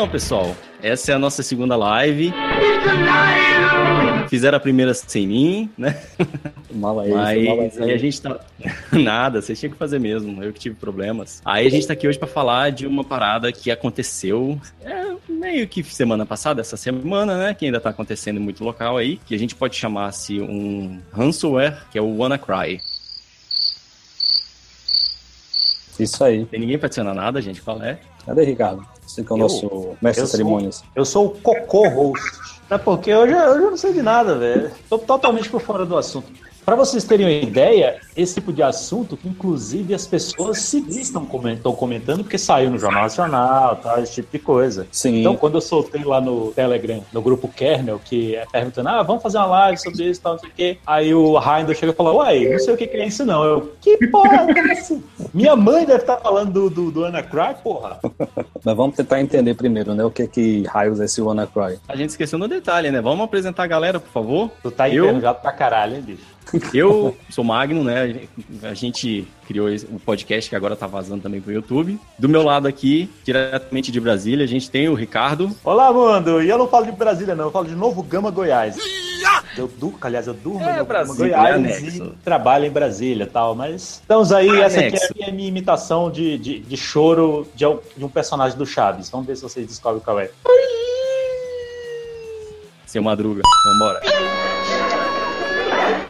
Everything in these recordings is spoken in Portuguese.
Então, pessoal, essa é a nossa segunda live. Fizeram a primeira sem mim, né? Mal aí, Mas mal aí. aí a gente tá. Nada, vocês tinham que fazer mesmo. Eu que tive problemas. Aí a gente tá aqui hoje pra falar de uma parada que aconteceu. É, meio que semana passada, essa semana, né? Que ainda tá acontecendo em muito local aí. Que a gente pode chamar-se um ransomware, que é o WannaCry. Isso aí. Tem ninguém pra adicionar nada, gente? Qual é? Cadê, Ricardo? Você que é o Eu- nosso mestre eu de sou- cerimônias. Eu sou o cocô host. É porque hoje, hoje eu não sei de nada, velho. Tô totalmente por fora do assunto. Pra vocês terem uma ideia, esse tipo de assunto, que inclusive as pessoas civis estão comentando, comentando porque saiu no Jornal Nacional, tá, esse tipo de coisa. Sim. Então, quando eu soltei lá no Telegram, no grupo Kernel, que é perguntando, ah, vamos fazer uma live sobre isso e tal, não sei o quê. Aí o Raindo chega e fala, uai, não sei o que que é isso não. Eu, que porra é essa? Minha mãe deve estar falando do, do, do Anacry, porra. Mas vamos tentar entender primeiro, né? O que que raios é esse WannaCry. A gente esqueceu no detalhe, né? Vamos apresentar a galera, por favor. Tu tá Eu- enferrujado pra caralho, hein, bicho? Eu sou Magno, né? A gente criou o podcast que agora tá vazando também pro YouTube. Do meu lado aqui, diretamente de Brasília, a gente tem o Ricardo. Olá, mundo! E eu não falo de Brasília, não. Eu falo de Novo Gama, Goiás. Eu durmo, aliás, eu durmo É, em Novo Brasília, Gama, Goiás é e trabalho em Brasília e tal. Mas estamos aí, essa aqui é a minha, minha imitação de, de, de choro de, al- de um personagem do Chaves. Vamos ver se vocês descobrem qual é. Seu Madruga. Vambora.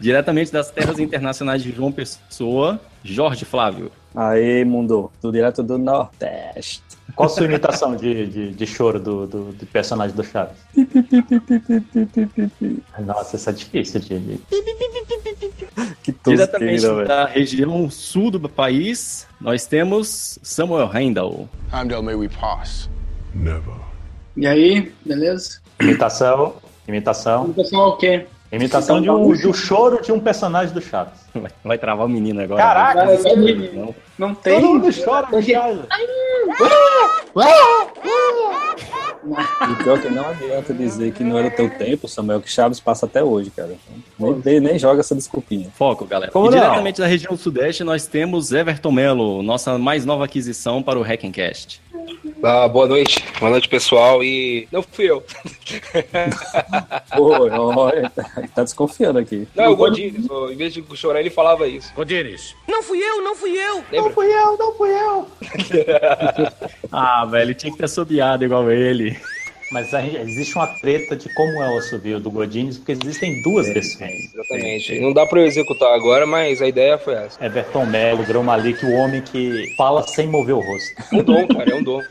Diretamente das terras internacionais de João Pessoa, Jorge Flávio. Aê, mundo. Do direto do Nordeste. Qual a sua imitação de, de, de choro do, do, do personagem do Chaves? Nossa, essa é difícil de. de- Que Diretamente da região sul do país, nós temos Samuel Randall. Heimdall, may we pass? Never. E aí, beleza? Imitação. Imitação. Imitação ao quê? Imitação de um, de um choro de um personagem do Chaves. Vai, vai travar o menino agora. Caraca, Cara, isso não, Não. não Todo tem. mundo chora no Chaves. E pior que não adianta dizer que não era teu tempo, Samuel, que Chaves passa até hoje, cara. Nem, nem, nem joga essa desculpinha. Foco, galera. Como e não? diretamente da região sudeste, nós temos Everton Melo, nossa mais nova aquisição para o Hackencast. Ah, boa noite, boa noite pessoal. E não fui eu. Pô, olha, tá, tá desconfiando aqui. Não, é o Godinho. Em vez de chorar, ele falava isso. Godines. Não fui eu, não fui eu. Não fui eu, não fui eu. Ah, velho, tinha que ter assobiado igual ele. Mas a gente- existe uma treta de como é o assovio do Godines, porque existem duas versões. Exatamente. Não dá pra eu executar agora, mas a ideia foi essa. Everton Melo, Grão Malik, o homem que fala sem mover o rosto. É um dom, cara, é um dom.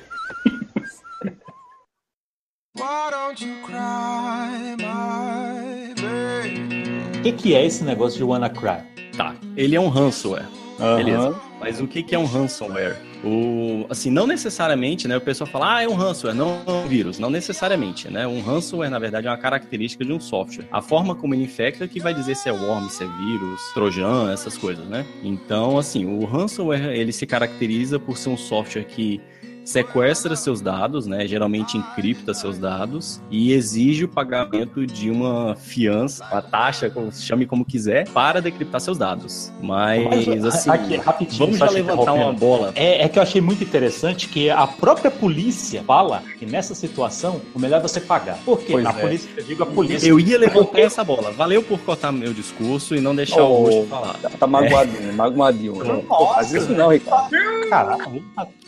O que, que é esse negócio de WannaCry? Tá, ele é um ransomware. Aham. Beleza. Mas o que, que é um ransomware? O, assim, não necessariamente, né? O pessoal fala, ah, é um ransomware, não é um vírus. Não necessariamente, né? Um ransomware, na verdade, é uma característica de um software. A forma como ele infecta que vai dizer se é worm, se é vírus, trojan, essas coisas, né? Então, assim, o ransomware, ele se caracteriza por ser um software que sequestra seus dados, né? Geralmente encripta seus dados e exige o pagamento de uma fiança, uma taxa, chame como quiser, para decriptar seus dados. Mas, assim, aqui, rapidinho, vamos já levantar uma bola. É, é que eu achei muito interessante que a própria polícia fala que nessa situação o melhor é você pagar. Por quê? Pois a é. polícia, eu digo a polícia. Eu ia levantar essa bola. Valeu por cortar meu discurso e não deixar o Oh, rosto falar. Tá, tá magoadinho, magoadinho. Não faz isso não, Ricardo. Caraca,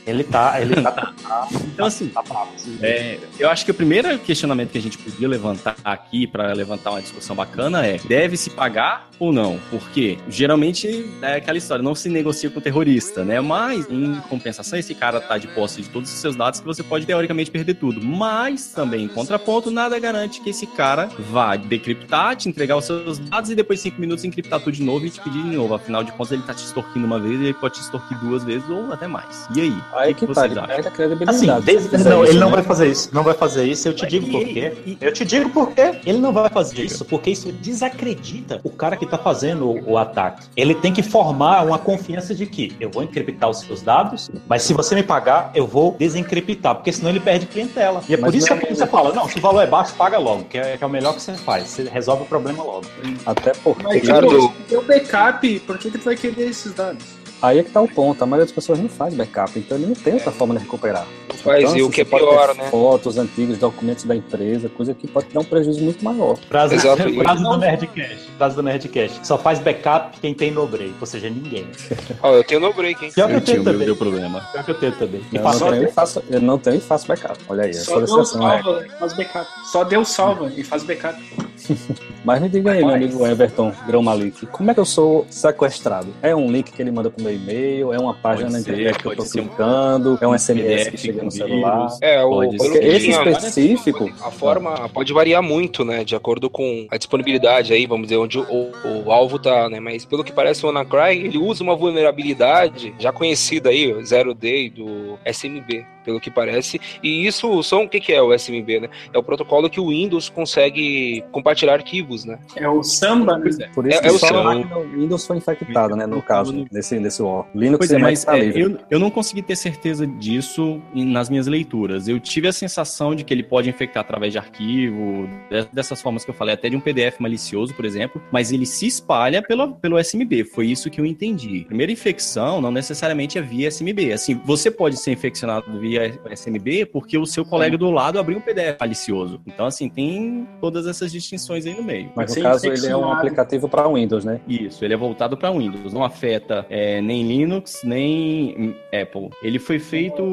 ele tá. Ele tá. Ele tá, Então, assim, tá bravo. É, eu acho que o primeiro questionamento que a gente podia levantar aqui para levantar uma discussão bacana é: deve se pagar ou não? Porque geralmente é aquela história, não se negocia com o terrorista, né? Mas em compensação, esse cara tá de posse de todos os seus dados que você pode teoricamente perder tudo. Mas também, em contraponto, nada garante que esse cara vá decriptar, te entregar os seus dados e depois de cinco minutos encriptar tudo de novo e te pedir de novo. Afinal de contas, ele tá te extorquindo uma vez, ele pode te extorquir duas vezes ou até mais. E aí? Aí o que, que, tá, vocês ele perde a credibilidade. Assim, desde- não, isso, ele não né? vai fazer isso. Não vai fazer isso. Eu te digo E- por quê. e- Eu te digo por quê. Ele não vai fazer isso porque isso desacredita o cara que tá fazendo o, o ataque. Ele tem que formar uma confiança de que eu vou encriptar os seus dados, mas se você me pagar, eu vou desencriptar, porque senão ele perde clientela. E é Mas por isso que a não é polícia fala: não, se o valor é baixo, paga logo, que é, que é o melhor que você faz. Você resolve o problema logo. Até porque. Mas, Ricardo- tipo, se tem o backup, por que, que tu vai querer esses dados? Aí é que tá o ponto. A maioria das pessoas não faz backup, então ele não tem outra forma de recuperar. Faz, Então, e o assim, que é pior, ter né? Fotos antigas, documentos da empresa, coisa que pode dar um prejuízo muito maior. Frase, Exato. frase do Nerdcast. Frase do Nerdcast. Só faz backup quem tem no break, ou seja, ninguém. Ó, eu tenho no break, hein? Pior que eu Eu tenho também. deu problema. Pior que eu tenho também. E Eu não, tenho e faço, eu não tenho e faço backup. Olha aí, a Só Deus é. salva e faz backup. Só Deus salva e faz backup. Mas me diga aí, meu amigo Everton Grão Malik, como é que eu sou sequestrado? É um link que ele manda pro meu e-mail? É uma página Pode na ser, internet que eu tô ser um clicando? É um SMS que chega no celular? É, o ser. Esse tinha- específico- A forma pode variar muito, né? De acordo com a disponibilidade aí, vamos dizer, onde o, o- o alvo tá, né? Mas pelo que parece, o WannaCry, ele usa uma vulnerabilidade já conhecida aí, o Zero Day do SMB, pelo que parece. E isso são o que, que é o SMB, né? É o protocolo que o Windows consegue compartilhar arquivos, né? É o samba, né? Pois é. Por isso É- que é o só seu- a máquina Windows foi infectada, né? No caso, nesse, nesse ó. Linux Pois é, mas tá é, livre. eu, eu não consegui ter certeza disso nas minhas leituras. Eu tive a sensação de que ele pode infectar através de arquivo, de- dessas formas que eu falei, até de um PDF malicioso, por exemplo, mas ele se espalha pelo, pelo SMB. Foi isso que eu entendi. Primeira infecção não necessariamente é via SMB. Assim, você pode ser infeccionado via SMB porque o seu colega do lado abriu um PDF malicioso. Então, assim, tem todas essas distinções aí no meio. Mas no caso, ele é um aplicativo para Windows, né? Isso, ele é voltado para Windows, não afeta é, nem Linux, nem hum, Apple. Ele foi feito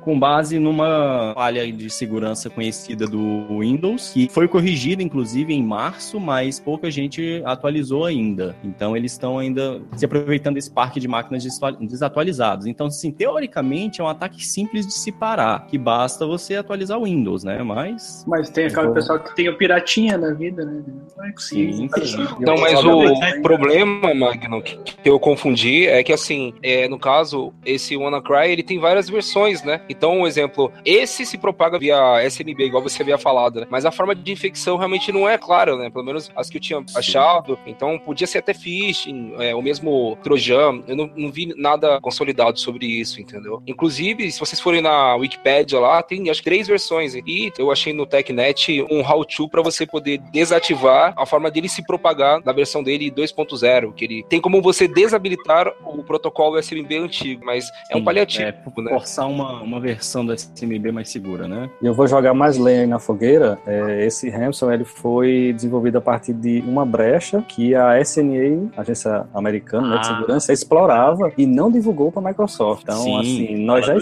com base numa falha de segurança conhecida do Windows, que foi corrigida, inclusive, em março, mas pouca gente atualizou ainda. Então, eles estão ainda se aproveitando desse parque de máquinas desatu- desatualizados. Então, assim, teoricamente, é um ataque simples de se parar, que basta você atualizar o Windows, né? Mas... Mas tem aquela Vou- pessoa que tem o piratinha na vida, né? Não é possível. Sim, sim. Não, mas o problema, Magno, que que eu confundi é que, assim, é, no caso, esse WannaCry, ele tem várias versões, né? Então, um exemplo, esse se propaga via SMB, igual você havia falado, né? Mas a forma de infecção realmente não é clara, né? Pelo menos as que eu tinha achado. Então, podia ser até phishing, é, o mesmo Trojan. Eu não, não vi nada consolidado sobre isso, entendeu? Inclusive, se vocês forem na Wikipedia lá, tem acho que três versões. E eu achei no TechNet um how-to para você poder desativar a forma dele se propagar na versão dele 2.0, que ele tem como você desabilitar o protocolo SMB antigo, mas é um Sim, paliativo, é, né? forçar uma, uma versão do SMB mais segura, né? E eu vou jogar mais lenha aí na fogueira. É, esse ransom ele foi desenvolvido a partir de uma brecha que a SNA, Agência Americana né, de Ah. Segurança, explorava e não divulgou para a Microsoft. Então, Sim, assim, nós já na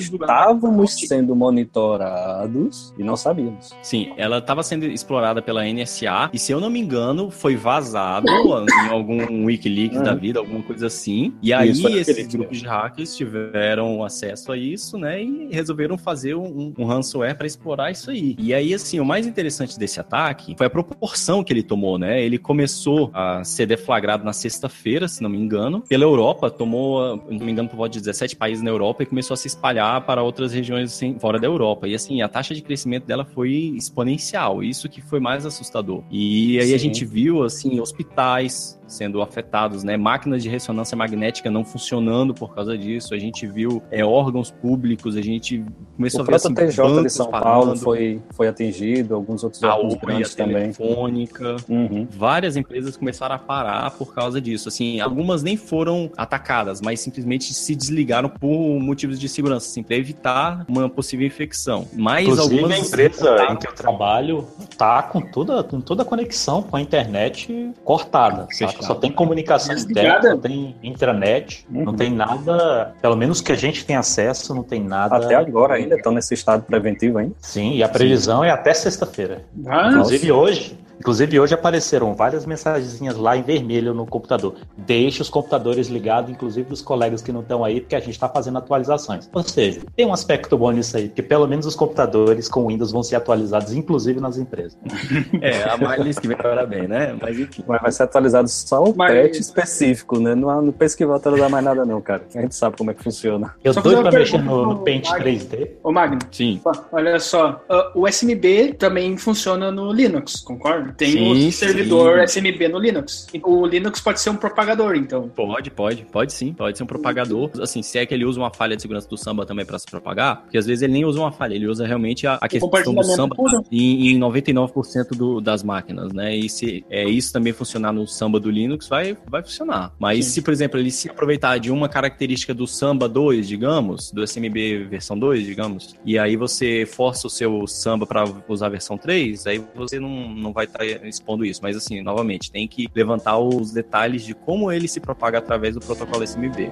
estávamos sendo monitorados e não sabíamos. Sim, ela estava sendo explorada pela NSA e, se eu não me engano, foi vazado em algum Wikileaks Uhum. da vida, alguma coisa assim. E aí Isso, foi esses grupos de hackers tiveram acesso a isso, né? E resolveram fazer um, um ransomware para explorar isso aí. E aí, assim, o mais interessante desse ataque foi a proporção que ele tomou, né? Ele começou a ser deflagrado na sexta-feira, se não me engano, pela Europa, tomou, se não me engano, por volta de 17 países na Europa e começou a se espalhar para outras regiões assim, fora da Europa. E assim, a taxa de crescimento dela foi exponencial. Isso que foi mais assustador. E aí a Sim. gente viu, assim, hospitais sendo afetados, né? Máquinas de ressonância magnética não funcionando por causa disso. A gente viu é, órgãos públicos, a gente começou O a ver assim, TJ de São parando, Paulo foi, foi atingido, alguns outros a órgãos Oi, a grandes também. Telefônica. Uhum. Várias empresas começaram a parar por causa disso. Assim, algumas nem foram atacadas, mas simplesmente se desligaram por motivos de segurança, assim, para evitar uma possível infecção. Mas Inclusive, algumas a empresa em que eu trabalho tá com toda, com toda a conexão com a internet cortada. saca? Só tem comunicação interna, só tem intranet, Uhum. não tem nada, pelo menos que a gente tem acesso, não tem nada. Até agora ainda estão nesse estado preventivo ainda. Sim, e a previsão é até sexta-feira. Ah, Inclusive hoje, inclusive hoje apareceram várias mensagenzinhas lá em vermelho no computador. Deixe os computadores ligados, inclusive dos colegas que não estão aí, porque a gente está fazendo atualizações. Ou seja, tem um aspecto bom nisso aí, porque pelo menos os computadores com Windows vão ser atualizados, inclusive nas empresas. É, a Marlis que vem para bem, né? Mas enfim. Mas vai ser atualizado só o Mas- patch específico, né? Não, não pensa que vai atualizar mais nada não, cara. A gente sabe como é que funciona. Eu Só doido fazer uma pra mexer no, no Paint Magno. 3D. Ô Magno, Sim. olha só. ah, o SMB também funciona no Linux, concorda? Tem Sim, o sim. servidor SMB no Linux. O Linux pode ser um propagador, então. Pode, pode, pode sim, pode ser um propagador. Assim, se é que ele usa uma falha de segurança do samba também para se propagar, porque às vezes ele nem usa uma falha, ele usa realmente a, a questão do samba em, em 99% do, das máquinas, né? E se é, isso também funcionar no samba do Linux, vai, vai funcionar. Mas Sim. se, por exemplo, ele se aproveitar de uma característica do samba 2, digamos, do SMB versão 2, digamos, e aí você força o seu samba para usar a versão 3, aí você não, não vai estar expondo isso. Mas assim, novamente, tem que levantar os detalhes de como ele se propaga através do protocolo SMB.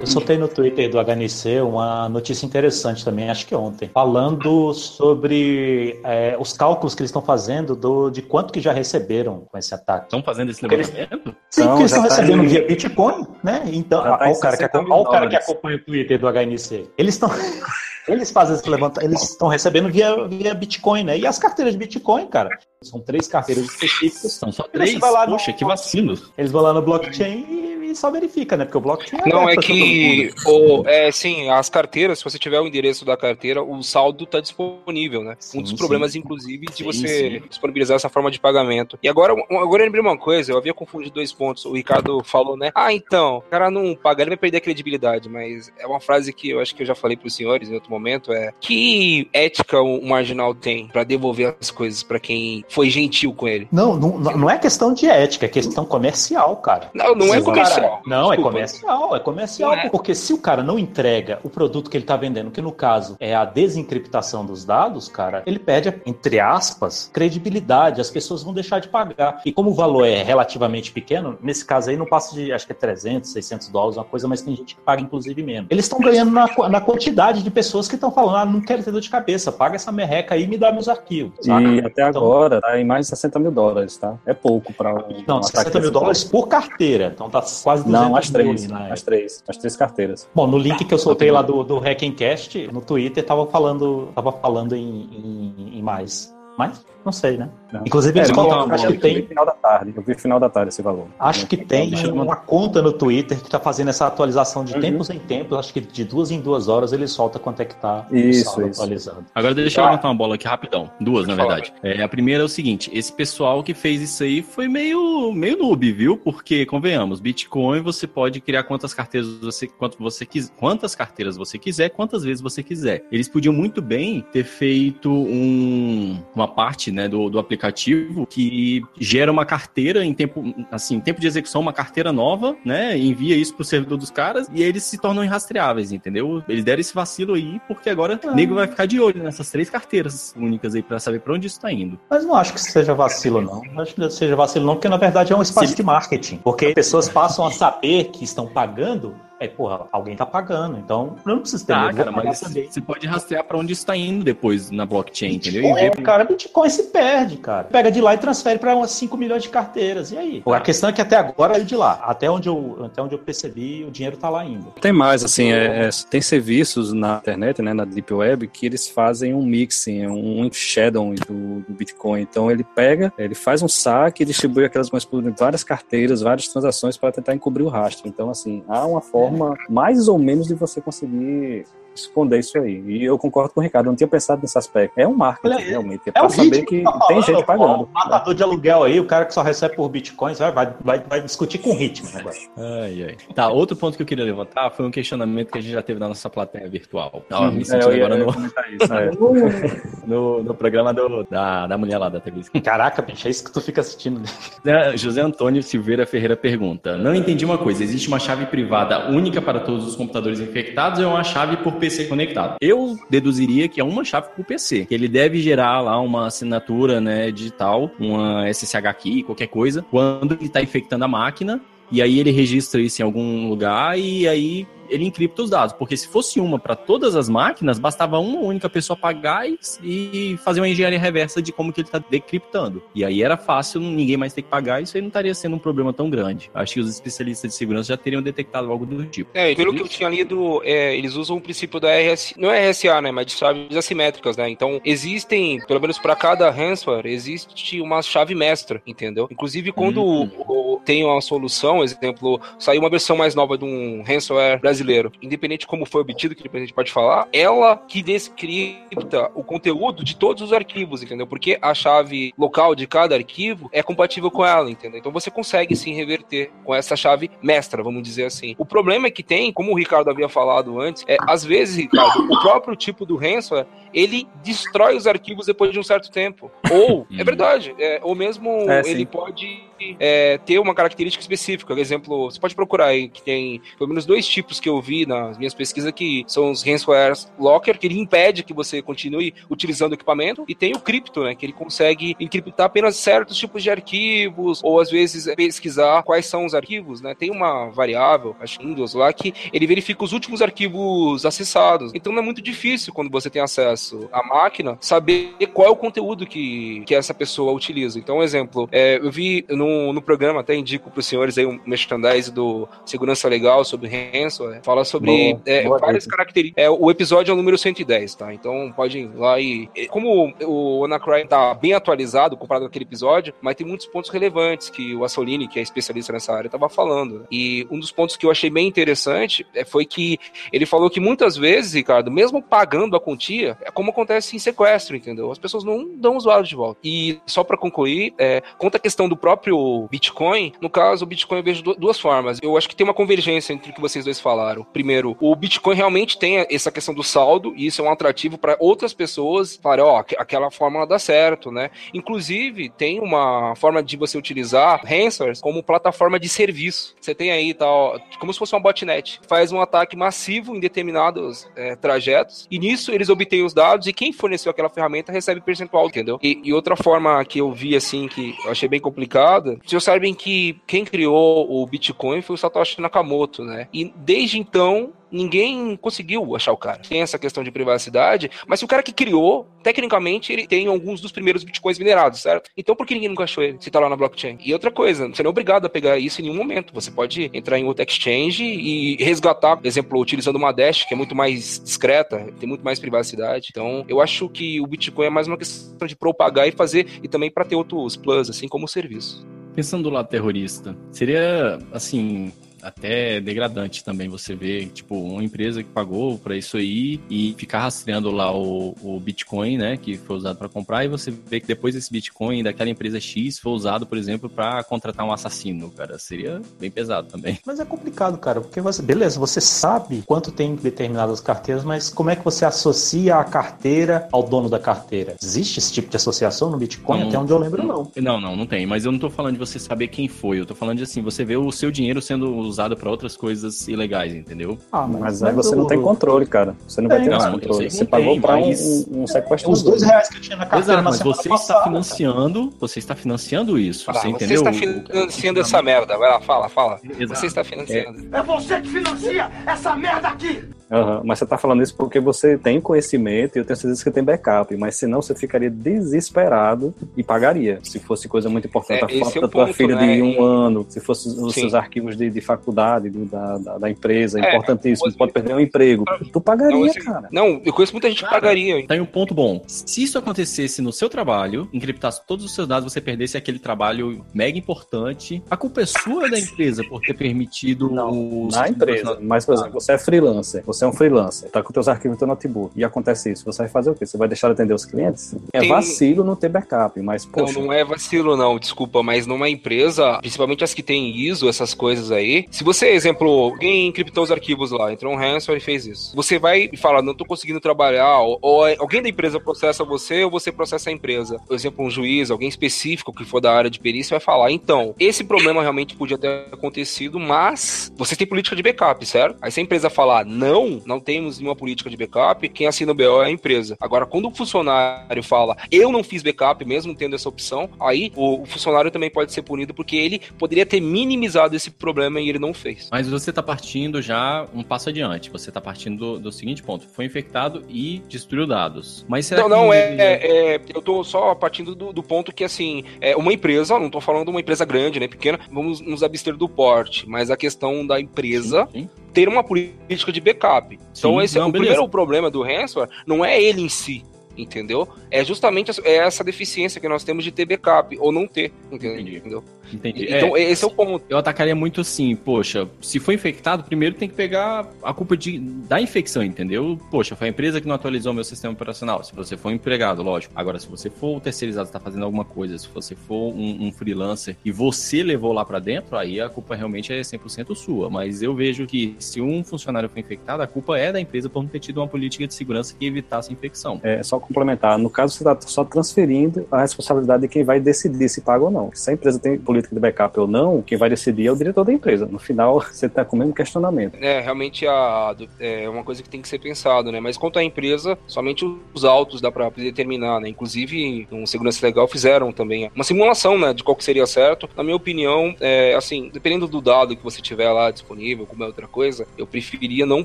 Eu soltei no Twitter do HNC uma notícia interessante também, acho que ontem, falando sobre é, os cálculos que eles estão fazendo do, de quanto que já receberam com esse ataque. Estão fazendo esse Porque eles- levantamento? Sim, Então, porque eles estão tá recebendo em- via Bitcoin, né? Então, tá olha o cara, que, 60 acompanha- mil olha o cara que acompanha o Twitter do HNC. Eles estão. Eles fazem esse levantamento, eles estão recebendo via, via Bitcoin, né? E as carteiras de Bitcoin, cara, são três carteiras específicas. São só três? vai lá no- Poxa, que vacilo. Eles vão lá no blockchain e, e só verifica, né? Porque o blockchain Não, é pra todo que, o, é, sim, as carteiras, se você tiver o endereço da carteira, o saldo tá disponível, né? Sim, um dos sim. problemas, inclusive, de Sim, você sim. disponibilizar essa forma de pagamento. E agora, agora eu lembrei uma coisa, eu havia confundido dois pontos. O Ricardo falou, né? Ah, então, o cara não paga, ele vai perder a credibilidade, mas é uma frase que eu acho que eu já falei pros senhores em outro momento, é que ética o marginal tem pra devolver as coisas pra quem foi gentil com ele? Não, não, não é questão de ética, é questão comercial, cara. Não, não é o comercial. não, é comercial, é comercial. É. Porque se o cara não entrega o produto que ele tá vendendo, que no caso é a desencriptação dos dados, cara, ele perde, entre aspas, credibilidade. As pessoas vão deixar de pagar. E como o valor é relativamente pequeno, nesse caso aí não passa de, acho que é 300, 600 dólares, uma coisa, mas tem gente que paga inclusive menos. Eles estão ganhando na, na quantidade de pessoas que estão falando, ah, não quero ter dor de cabeça, paga essa merreca aí e me dá meus arquivos. saca? E até Então- agora tá em mais de 60 mil dólares, tá? É pouco para Não, um 60 ataque mil dólares por carteira. Então tá quase 200 Não, as três. As três. As três carteiras. Bom, no link que eu soltei lá do, do Hackencast, no Twitter, tava falando, tava falando em, em, em mais. Mas não sei, né? Não. Inclusive, eles É, colocam, uma acho que Eu vi tem, final da tarde. Eu vi final da tarde esse valor. acho que tem uma conta no Twitter que tá fazendo essa atualização de Uhum. tempos em tempos. Acho que de duas em duas horas ele solta quanto é que tá Isso, isso. atualizado. Agora deixa eu Ah. levantar uma bola aqui rapidão. Duas, na verdade. É, a primeira é o seguinte: esse pessoal que fez isso aí foi meio, meio noob, viu? Porque, convenhamos, Bitcoin você pode criar quantas carteiras você, quanto você quiser, quantas carteiras você quiser, quantas vezes você quiser. Eles podiam muito bem ter feito um, uma parte né, do, do aplicativo que gera uma carteira em tempo, assim, em tempo de execução, uma carteira nova, né? Envia isso pro servidor dos caras e eles se tornam irrastreáveis, entendeu? Eles deram esse vacilo aí, porque agora o nego vai ficar de olho nessas três carteiras únicas aí pra saber pra onde isso tá indo. Mas não acho que seja vacilo, não. Não Acho que seja vacilo, não, porque na verdade é um espaço Se- de marketing. Porque pessoas passam a saber que estão pagando. É, porra, alguém tá pagando. Então, eu não preciso ter Tá, medo, cara, mas também. você pode rastrear pra onde isso tá indo depois na blockchain, entendeu? E Bitcoin, ver cara, Bitcoin se perde, cara. Pega de lá e transfere para umas 5 milhões de carteiras. E aí? A questão é que até agora é de lá. Até onde eu, até onde eu percebi, o dinheiro tá lá ainda. Tem mais, assim, é- é- tem serviços na internet, né, na Deep Web, que eles fazem um mixing, um shadow do, do Bitcoin. Então ele pega, ele faz um saque e distribui aquelas moedas por várias carteiras, várias transações para tentar encobrir o rastro. Então, assim, há uma forma mais ou menos de você conseguir esconder isso aí. E eu concordo com o Ricardo, eu não tinha pensado nesse aspecto. É um marketing, Olha realmente. É, É para o saber que tá tem gente pô, pagando. O matador de aluguel aí, o cara que só recebe por bitcoins, vai, vai, vai, vai discutir com ritmo negócio. Ai, ai. Tá, outro ponto que eu queria levantar foi um questionamento que a gente já teve na nossa plateia virtual. Ó, me É, sentindo eu ia- agora no, isso, é. no, no programa do- da, da mulher lá da TV. Caraca, bicho, é isso que tu fica assistindo. Né, José Antônio Silveira Ferreira pergunta: Não entendi uma coisa. Existe uma chave privada única para todos os computadores infectados ou é uma chave por PC conectado? Eu deduziria que é uma chave por PC. Que ele deve gerar lá uma assinatura né, digital, uma SSH key, qualquer coisa, quando ele está infectando a máquina. E aí ele registra isso em algum lugar e aí ele encripta os dados. Porque se fosse uma para todas as máquinas, bastava uma única pessoa pagar e, e fazer uma engenharia reversa de como que ele está decriptando. E aí era fácil, ninguém mais ter que pagar, isso aí não estaria sendo um problema tão grande. Acho que os especialistas de segurança já teriam detectado algo do tipo. É, e pelo que eu tinha lido, é, eles usam o princípio da RS, não é RSA, né, mas de chaves assimétricas, né? Então, existem, pelo menos para cada ransomware, existe uma chave mestra, entendeu? Inclusive, quando Hum. tem uma solução, exemplo, saiu uma versão mais nova de um ransomware brasileiro brasileiro, independente de como foi obtido, que depois a gente pode falar, ela que descripta o conteúdo de todos os arquivos, entendeu? Porque a chave local de cada arquivo é compatível com ela, entendeu? Então você consegue sim reverter com essa chave mestra, vamos dizer assim. O problema é que tem, como o Ricardo havia falado antes, é às vezes, Ricardo, o próprio tipo do ransomware, ele destrói os arquivos depois de um certo tempo. Ou, é verdade, é, ou mesmo É, ele sim. pode é, ter uma característica específica. Por exemplo, você pode procurar aí que tem pelo menos dois tipos que eu vi nas minhas pesquisas que são os ransomware locker, que ele impede que você continue utilizando o equipamento, e tem o cripto, né, que ele consegue encriptar apenas certos tipos de arquivos, ou às vezes pesquisar quais são os arquivos, né? Tem uma variável, acho que Windows lá, que ele verifica os últimos arquivos acessados. Então não é muito difícil quando você tem acesso à máquina saber qual é o conteúdo que, que essa pessoa utiliza. Então, um exemplo, é, eu vi no, no programa, até indico para os senhores aí um merchandise do Segurança Legal sobre ransomware, fala sobre Boa, é, boa várias características. É, o episódio é o número 110, tá? Então pode ir lá e. Como o Anacry tá bem atualizado comparado com aquele episódio, mas tem muitos pontos relevantes que o Assolini, que é especialista nessa área, estava falando. E um dos pontos que eu achei bem interessante é, foi que ele falou que muitas vezes, Ricardo, mesmo pagando a quantia, é como acontece em sequestro, entendeu? As pessoas não dão os dados de volta. E só para concluir, é, quanto à questão do próprio Bitcoin, no caso, o Bitcoin eu vejo du- duas formas. Eu acho que tem uma convergência entre o que vocês dois falaram. Primeiro, o Bitcoin realmente tem essa questão do saldo, e isso é um atrativo para outras pessoas falarem, ó, aqu- aquela fórmula dá certo, né? Inclusive, tem uma forma de você utilizar ransomware como plataforma de serviço. Você tem aí tal, como se fosse uma botnet. Faz um ataque massivo em determinados é, trajetos, e nisso eles obtêm os dados, e quem forneceu aquela ferramenta recebe percentual, entendeu? E, e outra forma que eu vi, assim, que eu achei bem complicada, vocês sabem que quem criou o Bitcoin foi o Satoshi Nakamoto, né? E desde então, ninguém conseguiu achar o cara. Tem essa questão de privacidade, mas o cara que criou, tecnicamente, ele tem alguns dos primeiros bitcoins minerados, certo? Então por que ninguém nunca achou ele se tá lá na blockchain? E outra coisa, você não é obrigado a pegar isso em nenhum momento. Você pode entrar em outra exchange e resgatar, por exemplo, utilizando uma Dash, que é muito mais discreta, tem muito mais privacidade. Então, eu acho que o Bitcoin é mais uma questão de propagar e fazer, e também para ter outros plus, assim como serviço. Pensando do lado terrorista, seria assim. Até degradante também você ver, tipo, uma empresa que pagou pra isso aí e ficar rastreando lá o, o Bitcoin, né, que foi usado pra comprar, e você vê que depois esse Bitcoin daquela empresa X foi usado, por exemplo, pra contratar um assassino, cara. Seria bem pesado também. Mas é complicado, cara, porque você, beleza, você sabe quanto tem em determinadas carteiras, mas como é que você associa a carteira ao dono da carteira? Existe esse tipo de associação no Bitcoin? Não. Até onde eu lembro, não. Não, não, não tem. Mas eu não tô falando de você saber quem foi. Eu tô falando de assim, você vê o seu dinheiro sendo usado pra outras coisas ilegais, entendeu? Ah, Mas aí você não tem controle, cara. Você não vai Tem, ter eu controle. Você pagou pra um, um, um Os sequestrador. dois reais que eu tinha na carteira Exato, na mas semana você passada, está financiando, você está financiando isso, Ah, você você entendeu? está financiando essa merda. Vai lá, fala, fala. Exato. Você está financiando. É você que financia essa merda aqui! Aham, Mas você tá falando isso porque você tem conhecimento e eu tenho certeza que você tem backup. Mas senão você ficaria desesperado e pagaria. Se fosse coisa muito importante, É, a foto é da tua ponto, filha né? de um E- ano, se fosse os Sim. seus arquivos de, de faculdade, do- da, da, da empresa, É, importantíssimo, você- pode perder um emprego. Tu pagaria, Não, esse- cara. Não, eu conheço muita gente que Cara, pagaria. hein? Tá aí um ponto bom. Se isso acontecesse no seu trabalho, encriptasse todos os seus dados, você perdesse aquele trabalho mega importante, a culpa é sua da empresa por ter permitido Não, o Na empresa. Mas, por exemplo, você é freelancer, você é um freelancer, tá com teus arquivos no teu notebook e acontece isso, você vai fazer o quê? Você vai deixar de atender os clientes? É Tem- vacilo não ter backup, mas, poxa, Não, não é vacilo, não, desculpa, mas numa empresa, principalmente as que tem ISO, essas coisas aí, se você, exemplo, alguém encriptou os arquivos lá, entrou um ransomware e fez isso, você vai e fala, não tô conseguindo trabalhar, ou, ou alguém da empresa processa você, ou você processa a empresa. Por exemplo, um juiz, alguém específico que for da área de perícia vai falar, então, esse problema realmente podia ter acontecido, mas você tem política de backup, certo? Aí se a empresa falar, não, não temos nenhuma política de backup, quem assina o BO é a empresa. Agora, quando o funcionário fala, eu não fiz backup, mesmo tendo essa opção, aí o, o funcionário também pode ser punido porque ele poderia ter minimizado esse problema e ele não fez. Mas você tá partindo já um passo adiante. Você tá partindo do, do seguinte ponto: foi infectado e destruiu dados. Mas será Não, que não, é, é- é- Eu tô só partindo do, do ponto que, assim, é uma empresa, não tô falando de uma empresa grande, né, pequena, vamos nos abster do porte, mas a questão da empresa Sim, sim. Ter uma política de backup. Então, Sim, esse é não, o beleza. primeiro problema do ransomware, não é ele em si, entendeu? É justamente essa- é essa deficiência que nós temos de ter backup, ou não ter, entendeu? Entendi. entendeu? Entendi. Então, esse é o ponto. Eu atacaria muito assim, poxa, se for infectado, primeiro tem que pegar a culpa de, da infecção, entendeu? Poxa, foi a empresa que não atualizou meu sistema operacional. Se você for um empregado, lógico. Agora, se você for o terceirizado, está fazendo alguma coisa, se você for um, um freelancer e você levou lá para dentro, aí a culpa realmente é 100% sua. Mas eu vejo que se um funcionário foi infectado, a culpa é da empresa por não ter tido uma política de segurança que evitasse a infecção. É só complementar. No caso, você está só transferindo a responsabilidade de quem vai decidir se paga ou não. Se a empresa tem política de backup ou não, quem vai decidir é o diretor da empresa. No final, você está com o mesmo questionamento. É, realmente a, é uma coisa que tem que ser pensado, né? Mas quanto à empresa, somente os autos dá para determinar, né? Inclusive, no Segurança Legal fizeram também uma simulação, né, de qual que seria certo. Na minha opinião, é, assim, dependendo do dado que você tiver lá disponível, como é outra coisa, eu preferiria não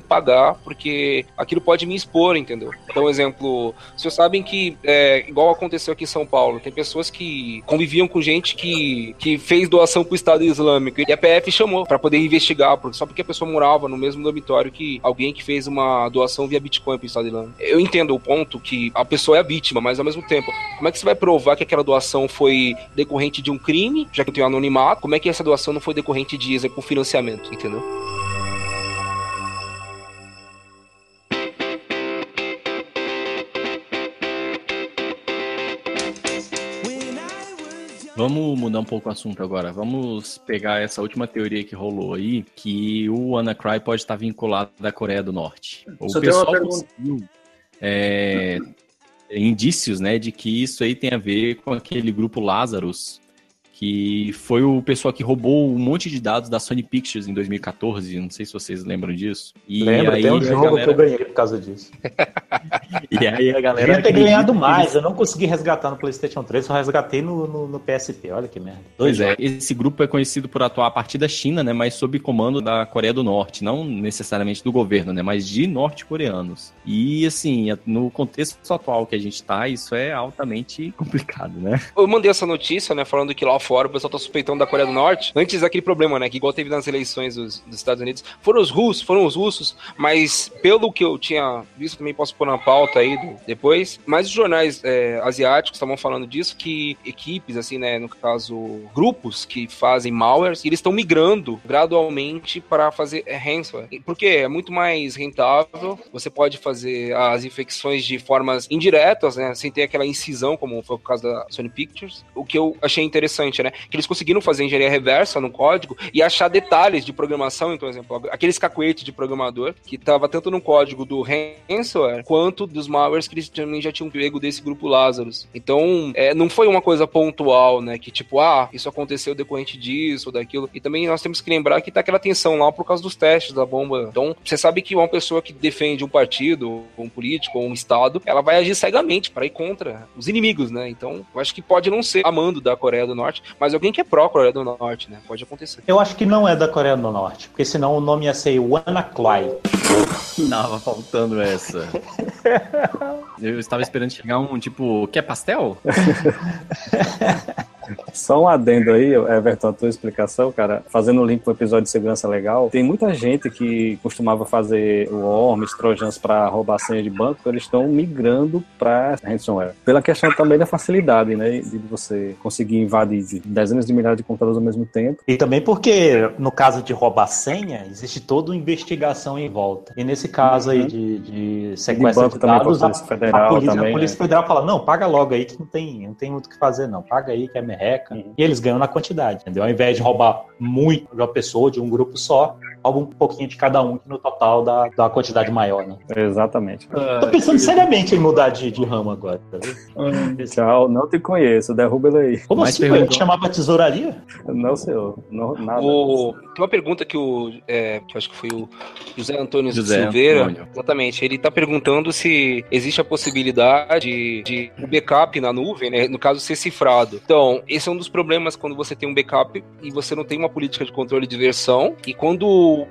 pagar, porque aquilo pode me expor, entendeu? Então, exemplo, vocês sabem que, é, igual aconteceu aqui em São Paulo, tem pessoas que conviviam com gente que, que fez doação pro Estado Islâmico e a PF chamou para poder investigar, só porque a pessoa morava no mesmo dormitório que alguém que fez uma doação via Bitcoin pro Estado Islâmico. Eu entendo o ponto que a pessoa é a vítima, mas ao mesmo tempo, como é que você vai provar que aquela doação foi decorrente de um crime, já que tem anonimato? Como é que essa doação não foi decorrente de exemplo, financiamento, entendeu? Vamos mudar um pouco o assunto agora. Vamos pegar essa última teoria que rolou aí, que o WannaCry pode estar vinculado da Coreia do Norte. O Só pessoal conseguiu é, indícios, né, de que isso aí tem a ver com aquele grupo Lazarus, que foi o pessoal que roubou um monte de dados da Sony Pictures em 2014. Não sei se vocês lembram disso. E Lembra? aí Tem um jogo galera- que eu ganhei por causa disso. E aí a galera. Devia ter acredita ganhado mais. Eu não consegui resgatar no PlayStation 3, só resgatei no, no, no PSP. Olha que merda. Pois é, esse grupo é conhecido por atuar a partir da China, né, mas sob comando da Coreia do Norte, não necessariamente do governo, né, mas de norte-coreanos. E assim, no contexto atual que a gente tá, isso é altamente complicado, né? Eu mandei essa notícia, né, falando que lá fora o pessoal tá suspeitando da Coreia do Norte. Antes daquele problema, né, que igual teve nas eleições dos, dos Estados Unidos, foram os russos, foram os russos, mas pelo que eu tinha visto, também posso pôr na pauta aí do- depois, mas os jornais é, asiáticos estavam falando disso, que equipes, assim, né, no caso, grupos que fazem malwares, eles estão migrando gradualmente para fazer é, ransomware. Porque é muito mais rentável, você pode fazer as infecções de formas indiretas, né, sem ter aquela incisão, como foi o caso da Sony Pictures. O que eu achei interessante, né, que eles conseguiram fazer engenharia reversa no código e achar detalhes de programação, então, por exemplo, aqueles cacuetes de programador que estava tanto no código do ransomware quanto dos malwares que eles também já tinham pego desse grupo Lazarus. Então, é, não foi uma coisa pontual, né, que tipo, ah, isso aconteceu decorrente disso ou daquilo. E também nós temos que lembrar que tá aquela tensão lá por causa dos testes da bomba. Então, você sabe que uma pessoa que defende um partido, um político, ou um estado, ela vai agir cegamente para ir contra os inimigos, né? Então, eu acho que pode não ser amando da Coreia do Norte, mas alguém que é pró-Coreia do Norte, né? Pode acontecer. Eu acho que não é da Coreia do Norte, porque senão o nome ia ser WannaCry. Tava faltando essa. Eu estava esperando chegar um tipo, quer pastel? Só um adendo aí, Everton, a tua explicação, cara, fazendo o link com o episódio de segurança legal, tem muita gente que costumava fazer worms, trojans para roubar senha de banco, eles estão migrando para ransomware. Pela questão também da facilidade, né, de você conseguir invadir dezenas de milhares de computadores ao mesmo tempo. E também porque, no caso de roubar senha, existe toda uma investigação em volta. E nesse caso aí de, de sequestro de, também, dados, a, Polícia Federal a polícia, também, a Polícia né? Federal fala, não, paga logo aí que não tem, não tem muito o que fazer não. Paga aí que é merreca. E eles ganham na quantidade, entendeu? Ao invés de roubar muito de uma pessoa, de um grupo só, rouba um pouquinho de cada um, que no total dá, dá uma quantidade maior, né? Exatamente. Tô pensando seriamente em mudar de, de ramo agora, tá vendo? Tchau, não te conheço, derruba ele aí. Como Mas assim? Perguntou- te chamar pra tesouraria? Não, senhor, não, nada. O- Tem uma pergunta que o. é, que acho que foi o José Antônio José Silveira. Antônio. Exatamente. Ele está perguntando se existe a possibilidade de o backup na nuvem, né? No caso, ser cifrado. Então, esse é um dos problemas quando você tem um backup e você não tem uma política de controle de versão. E quando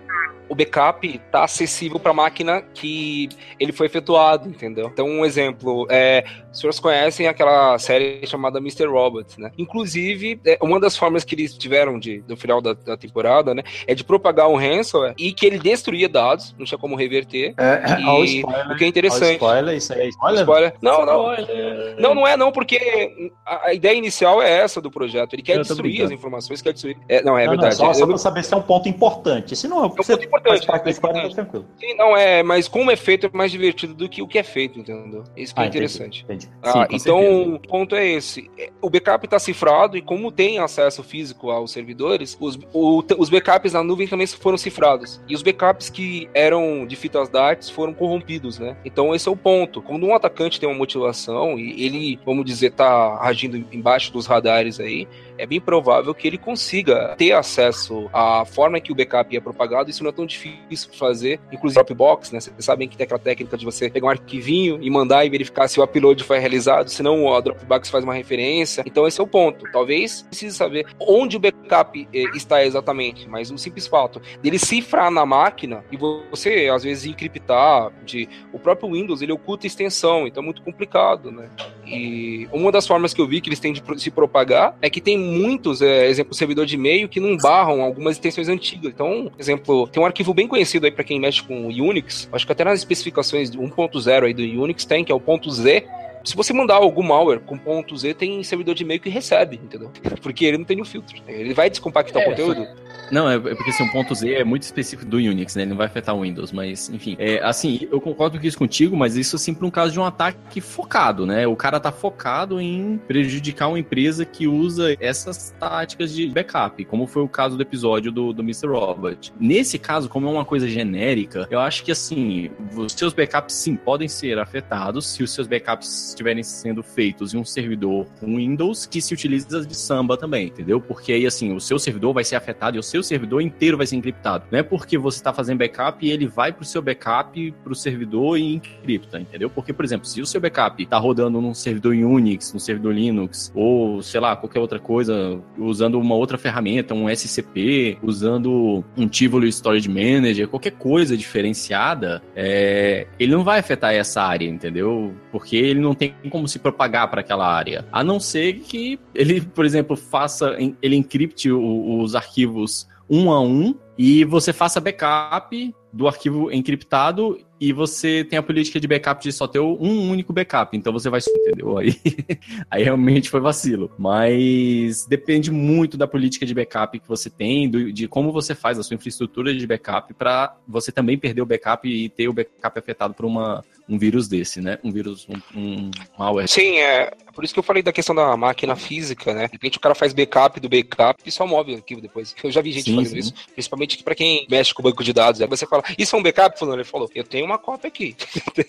o backup tá acessível para a máquina que ele foi efetuado, entendeu? Então, um exemplo, é, os senhores conhecem aquela série chamada Mr. Robot, né? Inclusive, é, uma das formas que eles tiveram de, no final da, da, temporada, né, é de propagar um ransomware e que ele destruía dados, não tinha como reverter. É, e, o que é interessante. Spoiler, isso aí é spoiler? spoiler. Não, não. Spoiler. Não, não é não, porque a, a, ideia inicial é essa do projeto. Ele quer destruir as informações, quer destruir. É, não, é não, verdade. Não, só, só pra saber se é um ponto importante. Se não, é um ponto importante. História, tranquilo. Sim, não, é, mas como é feito é mais divertido do que o que é feito, entendeu? Isso que é ah, é interessante. Entendi, entendi. Ah, Sim, então, certeza. o ponto é esse. O backup está cifrado e como tem acesso físico aos servidores, os, o, os backups na nuvem também foram cifrados. E os backups que eram de fitas DARTs foram corrompidos, né? Então esse é o ponto. Quando um atacante tem uma motivação e ele, vamos dizer, tá agindo embaixo dos radares aí, é bem provável que ele consiga ter acesso à forma que o backup é propagado. Isso não é tão difícil de fazer, inclusive Dropbox, né? Vocês sabem que tem aquela técnica de você pegar um arquivinho e mandar e verificar se o upload foi realizado, senão o Dropbox faz uma referência. Então esse é o ponto. Talvez precise saber onde o backup eh, está exatamente, mas o simples fato dele cifrar na máquina e você às vezes encriptar, de o próprio Windows ele oculta extensão, então é muito complicado, né? E uma das formas que eu vi que eles têm de se propagar é que tem muitos, é, exemplo, servidor de e-mail que não barram algumas extensões antigas. Então, exemplo, tem um arquivo bem conhecido aí para quem mexe com Unix, acho que até nas especificações 1.0 aí do Unix tem, que é o ponto .z, se você mandar algum malware com ponto .z, tem servidor de e-mail que recebe, entendeu? Porque ele não tem o filtro. Ele vai descompactar é, o conteúdo. Não, é porque assim, um ponto Z é muito específico do Unix, né? Ele não vai afetar o Windows, mas enfim. É, assim, eu concordo com isso contigo, mas isso é sempre um caso de um ataque focado, né? O cara tá focado em prejudicar uma empresa que usa essas táticas de backup, como foi o caso do episódio do, do Mr. Robot. Nesse caso, como é uma coisa genérica, eu acho que assim, os seus backups sim podem ser afetados se os seus backups estiverem sendo feitos em um servidor Windows que se utiliza de Samba também, entendeu? Porque aí assim, o seu servidor vai ser afetado e o seu servidor inteiro vai ser encriptado. Não é porque você está fazendo backup e ele vai para o seu backup, para o servidor e encripta, entendeu? Porque, por exemplo, se o seu backup está rodando num servidor Unix, num servidor Linux, ou sei lá, qualquer outra coisa, usando uma outra ferramenta, um SCP, usando um Tivoli Storage Manager, qualquer coisa diferenciada, é... ele não vai afetar essa área, entendeu? Porque ele não tem como se propagar para aquela área. A não ser que ele, por exemplo, faça, ele encripte os arquivos um a um e você faça backup do arquivo encriptado e você tem a política de backup de só ter um único backup. Então você vai, entendeu? Aí, aí realmente foi vacilo. Mas depende muito da política de backup que você tem, do, de como você faz a sua infraestrutura de backup para você também perder o backup e ter o backup afetado por uma, um vírus desse, né? Um vírus, um, um malware. Sim, é, por isso que eu falei da questão da máquina física, né? De repente o cara faz backup do backup e só move o arquivo depois. Eu já vi gente sim, fazendo sim. isso, principalmente para quem mexe com o banco de dados. Aí você fala, isso é um backup? Fulano, ele falou, eu tenho uma cópia aqui.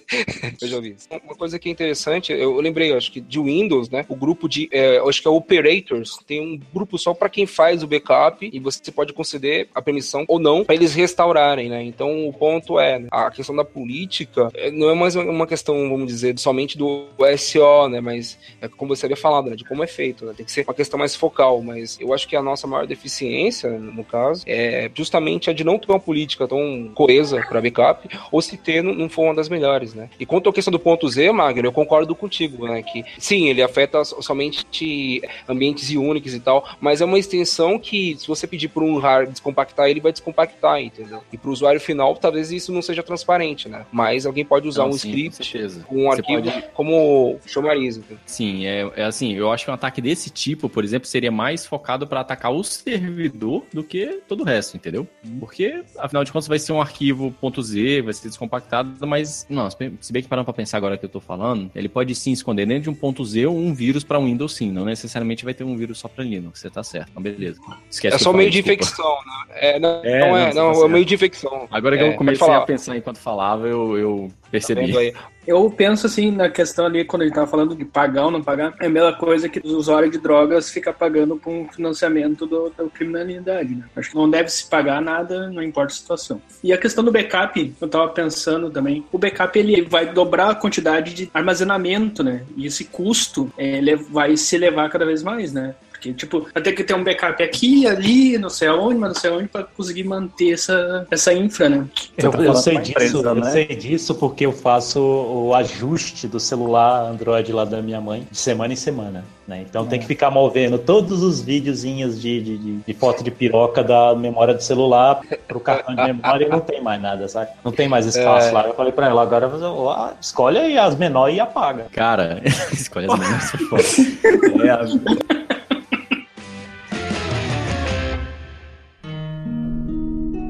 eu já vi isso. Uma coisa que é interessante, eu lembrei, acho que de Windows, né? O grupo de, é, acho que é Operators, tem um grupo só para quem faz o backup e você pode conceder a permissão ou não para eles restaurarem, né? Então o ponto é, né? a questão da política é, não é mais uma questão, vamos dizer, somente do SO, né? Mas é como você havia falado, né, de como é feito, né, tem que ser uma questão mais focal, mas eu acho que a nossa maior deficiência, no caso, é justamente a de não ter uma política tão coesa para backup, ou se ter, não, for uma das melhores, né. E quanto à questão do ponto Z, Magno, eu concordo contigo, né, que sim, ele afeta somente ambientes Unix e tal, mas é uma extensão que, se você pedir para um hard descompactar, ele vai descompactar, entendeu? E para o usuário final, talvez isso não seja transparente, né, mas alguém pode usar não, um sim, script, um arquivo pode... como entendeu? Sim, é, é, assim, eu acho que um ataque desse tipo, por exemplo, seria mais focado para atacar o servidor do que todo o resto, entendeu? Porque, afinal de contas, vai ser um arquivo .z, vai ser descompactado, mas, não, se bem que parando para pensar agora que eu tô falando, ele pode sim esconder dentro de um .z um vírus para Windows sim, não necessariamente vai ter um vírus só para Linux, você tá certo, então beleza. Esquece é só meio de infecção, né? É, não, é, não, é, não, tá é meio de infecção. Agora que eu é, comecei a pensar enquanto falava, eu, eu percebi. Tá eu penso assim na questão ali, quando ele tava falando de pagar ou não pagar, é a mesma coisa que o usuário de drogas fica pagando por um financiamento do, da criminalidade, né? Acho que não deve se pagar nada, não importa a situação. E a questão do backup, eu tava pensando também, o backup ele vai dobrar a quantidade de armazenamento, né? E esse custo, ele vai se elevar cada vez mais, né? Porque, tipo, vai ter que ter um backup aqui, ali, não sei aonde, mas não sei aonde, pra conseguir manter essa, essa infra, né? Eu, tá eu sei disso, empresa, eu né? sei disso porque eu faço o ajuste do celular Android lá da minha mãe de semana em semana. Né? Então tem que ficar movendo todos os videozinhos de, de, de- de foto de piroca da memória do celular pro cartão de memória e não tem mais nada, sabe? Não tem mais espaço lá. Eu falei pra ela, agora você, ó, escolhe aí as menores e apaga. Cara, escolhe as for. É,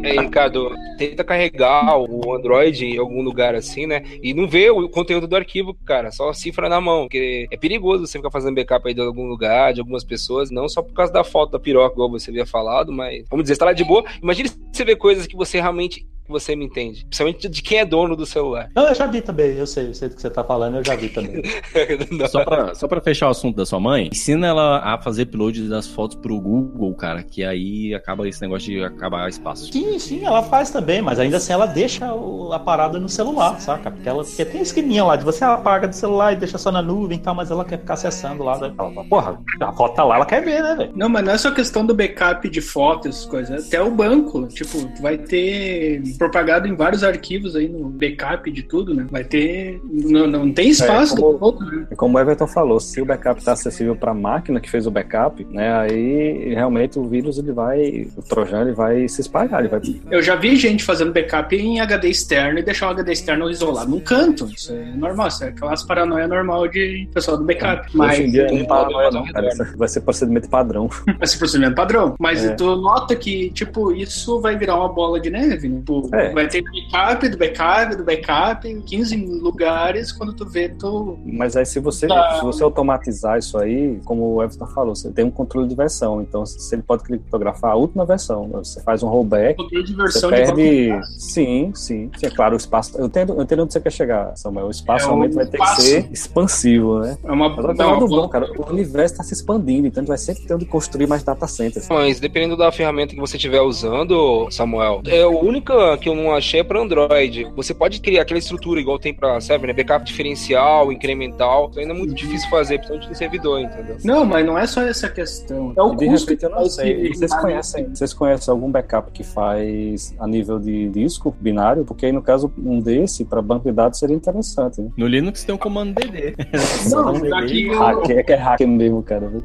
É, Ricardo, tenta carregar o Android em algum lugar assim, né? E não vê o conteúdo do arquivo, cara. Só cifra na mão. Porque é perigoso você ficar fazendo backup aí de algum lugar, de algumas pessoas. Não só por causa da foto da piroca, igual você havia falado, mas vamos dizer, você tá lá de boa. Imagina se você vê coisas que você realmente. Que Você me entende. Principalmente de quem é dono do celular. Não, eu já vi também, eu sei, eu sei do que você tá falando, eu já vi também. Só pra, só pra fechar o assunto da sua mãe, ensina ela a fazer upload das fotos pro Google, cara, que aí acaba esse negócio de acabar espaço. Sim, sim, ela faz também, mas ainda assim ela deixa o- a parada no celular, saca? Porque ela porque tem esqueminha lá de você apaga do celular e deixa só na nuvem e tal, mas ela quer ficar acessando lá. Ela fala, porra, a foto tá lá, ela quer ver, né, velho? Não, mas não é só questão do backup de fotos, essas coisas. Até o banco, tipo, vai ter propagado em vários arquivos aí no backup de tudo, né? Vai ter. Não, não tem espaço É, como- né? E como o Everton falou, se o backup está acessível para a máquina que fez o backup, né, aí realmente o vírus ele vai, o trojan ele vai se espalhar, ele vai Eu já vi gente fazendo backup em HD externo e deixar o HD externo isolado num canto. Isso é normal, isso é aquelas paranoia normal de pessoal do backup. Mas Hoje em dia não padrão não, cara, isso vai ser procedimento padrão. vai ser procedimento padrão. Mas É. tu nota que, tipo, isso vai virar uma bola de neve, né? Tipo, É. vai ter backup do backup do backup em 15 lugares, quando tu vê, tu. Mas aí se você, Tá. se você automatizar isso aí, como o Everton falou, você tem um controle de versão, então se ele pode criptografar a última versão, você faz um rollback, Controle de você versão de perde. banco. Sim, sim. Sim, é claro, o espaço. Eu entendo, eu entendo onde você quer chegar, Samuel. O espaço É, o realmente vai ter espaço. que ser expansivo, né? É uma, Mas olha é uma bom, cara. O universo está se expandindo, então a gente vai sempre ter onde construir mais data centers. Mas dependendo da ferramenta que você estiver usando, Samuel, é a única que eu não achei é para Android. Você pode criar aquela estrutura igual tem para server, né? Backup diferencial, incremental. Isso ainda é muito difícil fazer, principalmente no servidor, entendeu? Não, mas não é só essa questão. É o de custo repente eu não sei. Vocês conhecem, vocês conhecem algum backup que faz a nível de disco binário? Porque aí, no caso, um desse, para banco de dados, seria interessante. Né? No Linux tem o comando DD. Não, dá um aqui é que é hacker mesmo, cara. viu?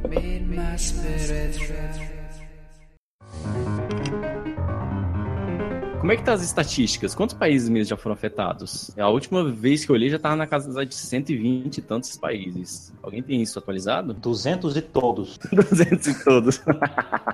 Como é que tá as estatísticas? Quantos países mesmo já foram afetados? A última vez que eu olhei já tava na casa de 120 e tantos países. Alguém tem isso atualizado? 200 e todos. 200 e todos.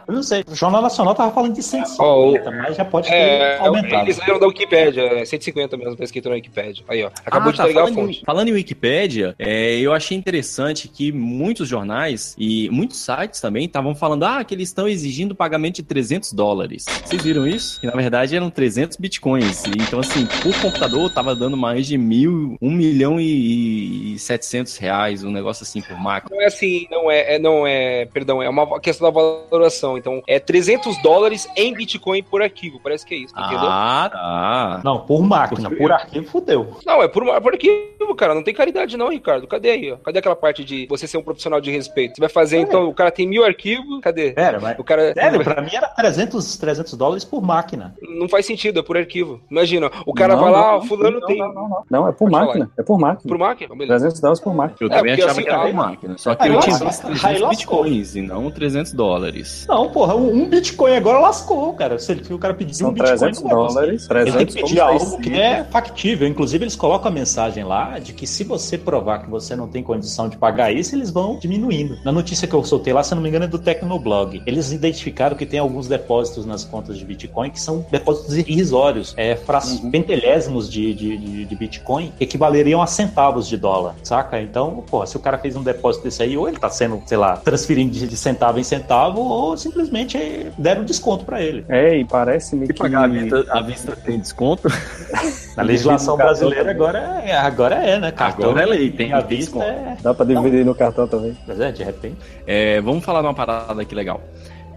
Eu não sei, o Jornal Nacional tava falando de 150, Ó, o- mas já pode ter É, aumentado. eles leram da Wikipédia, é 150 mesmo, tá escrito na Wikipédia. Aí, ó. Acabou Ah, de tá, entregar a falando fonte. Em, falando em Wikipédia, é, eu achei interessante que muitos jornais e muitos sites também estavam falando ah, que eles estão exigindo pagamento de 300 dólares. Vocês viram isso? Que na verdade eram 300 bitcoins. E, então, assim, por computador tava dando mais de mil, 1 milhão e, e 700 reais, um negócio assim por máquina. Não é assim, não é, é- não é, perdão, é uma questão da valoração. Então, é 300 dólares em Bitcoin por arquivo, parece que é isso, entendeu? Ah, tá. Não, por máquina, por arquivo, fudeu. Não, é por, por arquivo, cara, não tem caridade não, Ricardo. Cadê aí, ó? Cadê aquela parte de você ser um profissional de respeito? Você vai fazer, então, o cara tem mil arquivos, cadê? Pera, mas. O cara Sério, pra mim era 300, 300 dólares por máquina. não faz sentido, é por arquivo. Imagina, o cara Não, vai lá, não, ó, fulano não, tem Não, não, não. Não, é por Pode máquina. É por máquina. por máquina, beleza. 300 dólares por máquina. Eu É, também achava assim, que era aí- por máquina. Só que aí eu tinha visto aí 300 lascou. bitcoins e não 300 dólares. Não, porra, um Bitcoin agora lascou, cara. Se o cara pedir São um Bitcoin, 300 não vai conseguir. dólares. Ele tem 300 que pedir algo que é factível. Inclusive, eles colocam a mensagem lá de que se você provar que você não tem condição de pagar isso, eles vão diminuindo. Na notícia que eu soltei lá, se eu não me engano, é do Tecnoblog. Eles identificaram que tem alguns depósitos nas contas de Bitcoin que são depósitos irrisórios. É, fra- Uhum. pentelésimos de, de, de, de Bitcoin equivaleriam a centavos de dólar, saca? Então, pô, se o cara fez um depósito desse aí, ou ele tá sendo, sei lá, transferindo de, de centavo em centavo, ou simplesmente deram desconto pra ele. É, e parece-me que... pagar à vista, à vista tem desconto, Na legislação cartão brasileira agora é, agora é, né? agora é lei, tem à tem vista é... Dá pra dividir no cartão também. Mas é, de repente. É, vamos falar de uma parada aqui legal.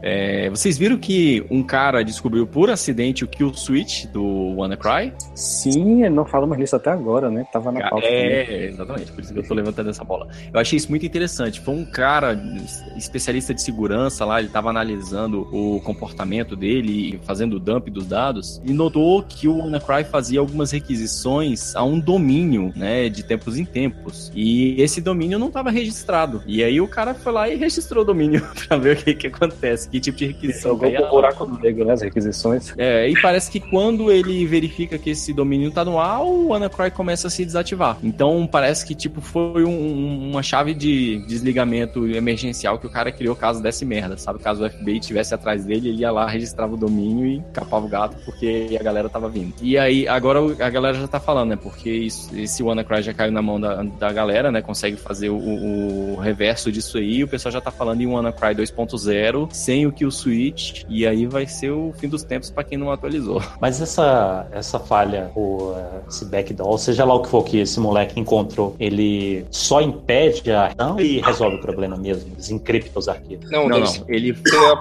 É, vocês viram que um cara descobriu por acidente o kill switch do WannaCry? Sim, não falamos nisso até agora, né? Tava na pauta. É, exatamente, por isso que eu tô levantando essa bola. Eu achei isso muito interessante. Foi um cara especialista de segurança lá, ele tava analisando o comportamento dele e fazendo o dump dos dados e notou que o WannaCry fazia algumas requisições a um domínio, né, de tempos em tempos. E esse domínio não estava registrado. E aí o cara foi lá e registrou o domínio para ver o que que acontece, que tipo de requisição. Jogou pro buraco do negro, né, as requisições. É, e parece que quando ele verifica que esse domínio tá no ar, o WannaCry começa a se desativar. Então parece que tipo foi um, uma chave de desligamento emergencial que o cara criou caso desse merda, sabe? Caso o FBI estivesse atrás dele, ele ia lá, registrava o domínio e capava o gato porque a galera tava vindo. E aí, agora a galera já tá falando, né? Porque isso, esse WannaCry já caiu na mão da, da galera, né? Consegue fazer o, o, reverso disso aí. O pessoal já tá falando em WannaCry 2.0 sem o kill switch. E aí vai ser o fim dos tempos para quem não atualizou. Mas essa, essa falha, ou esse backdoor, seja lá o que for que esse moleque encontrou, ele só impede a não e resolve o problema mesmo, desencripta os arquivos. Não, não, não. Ele,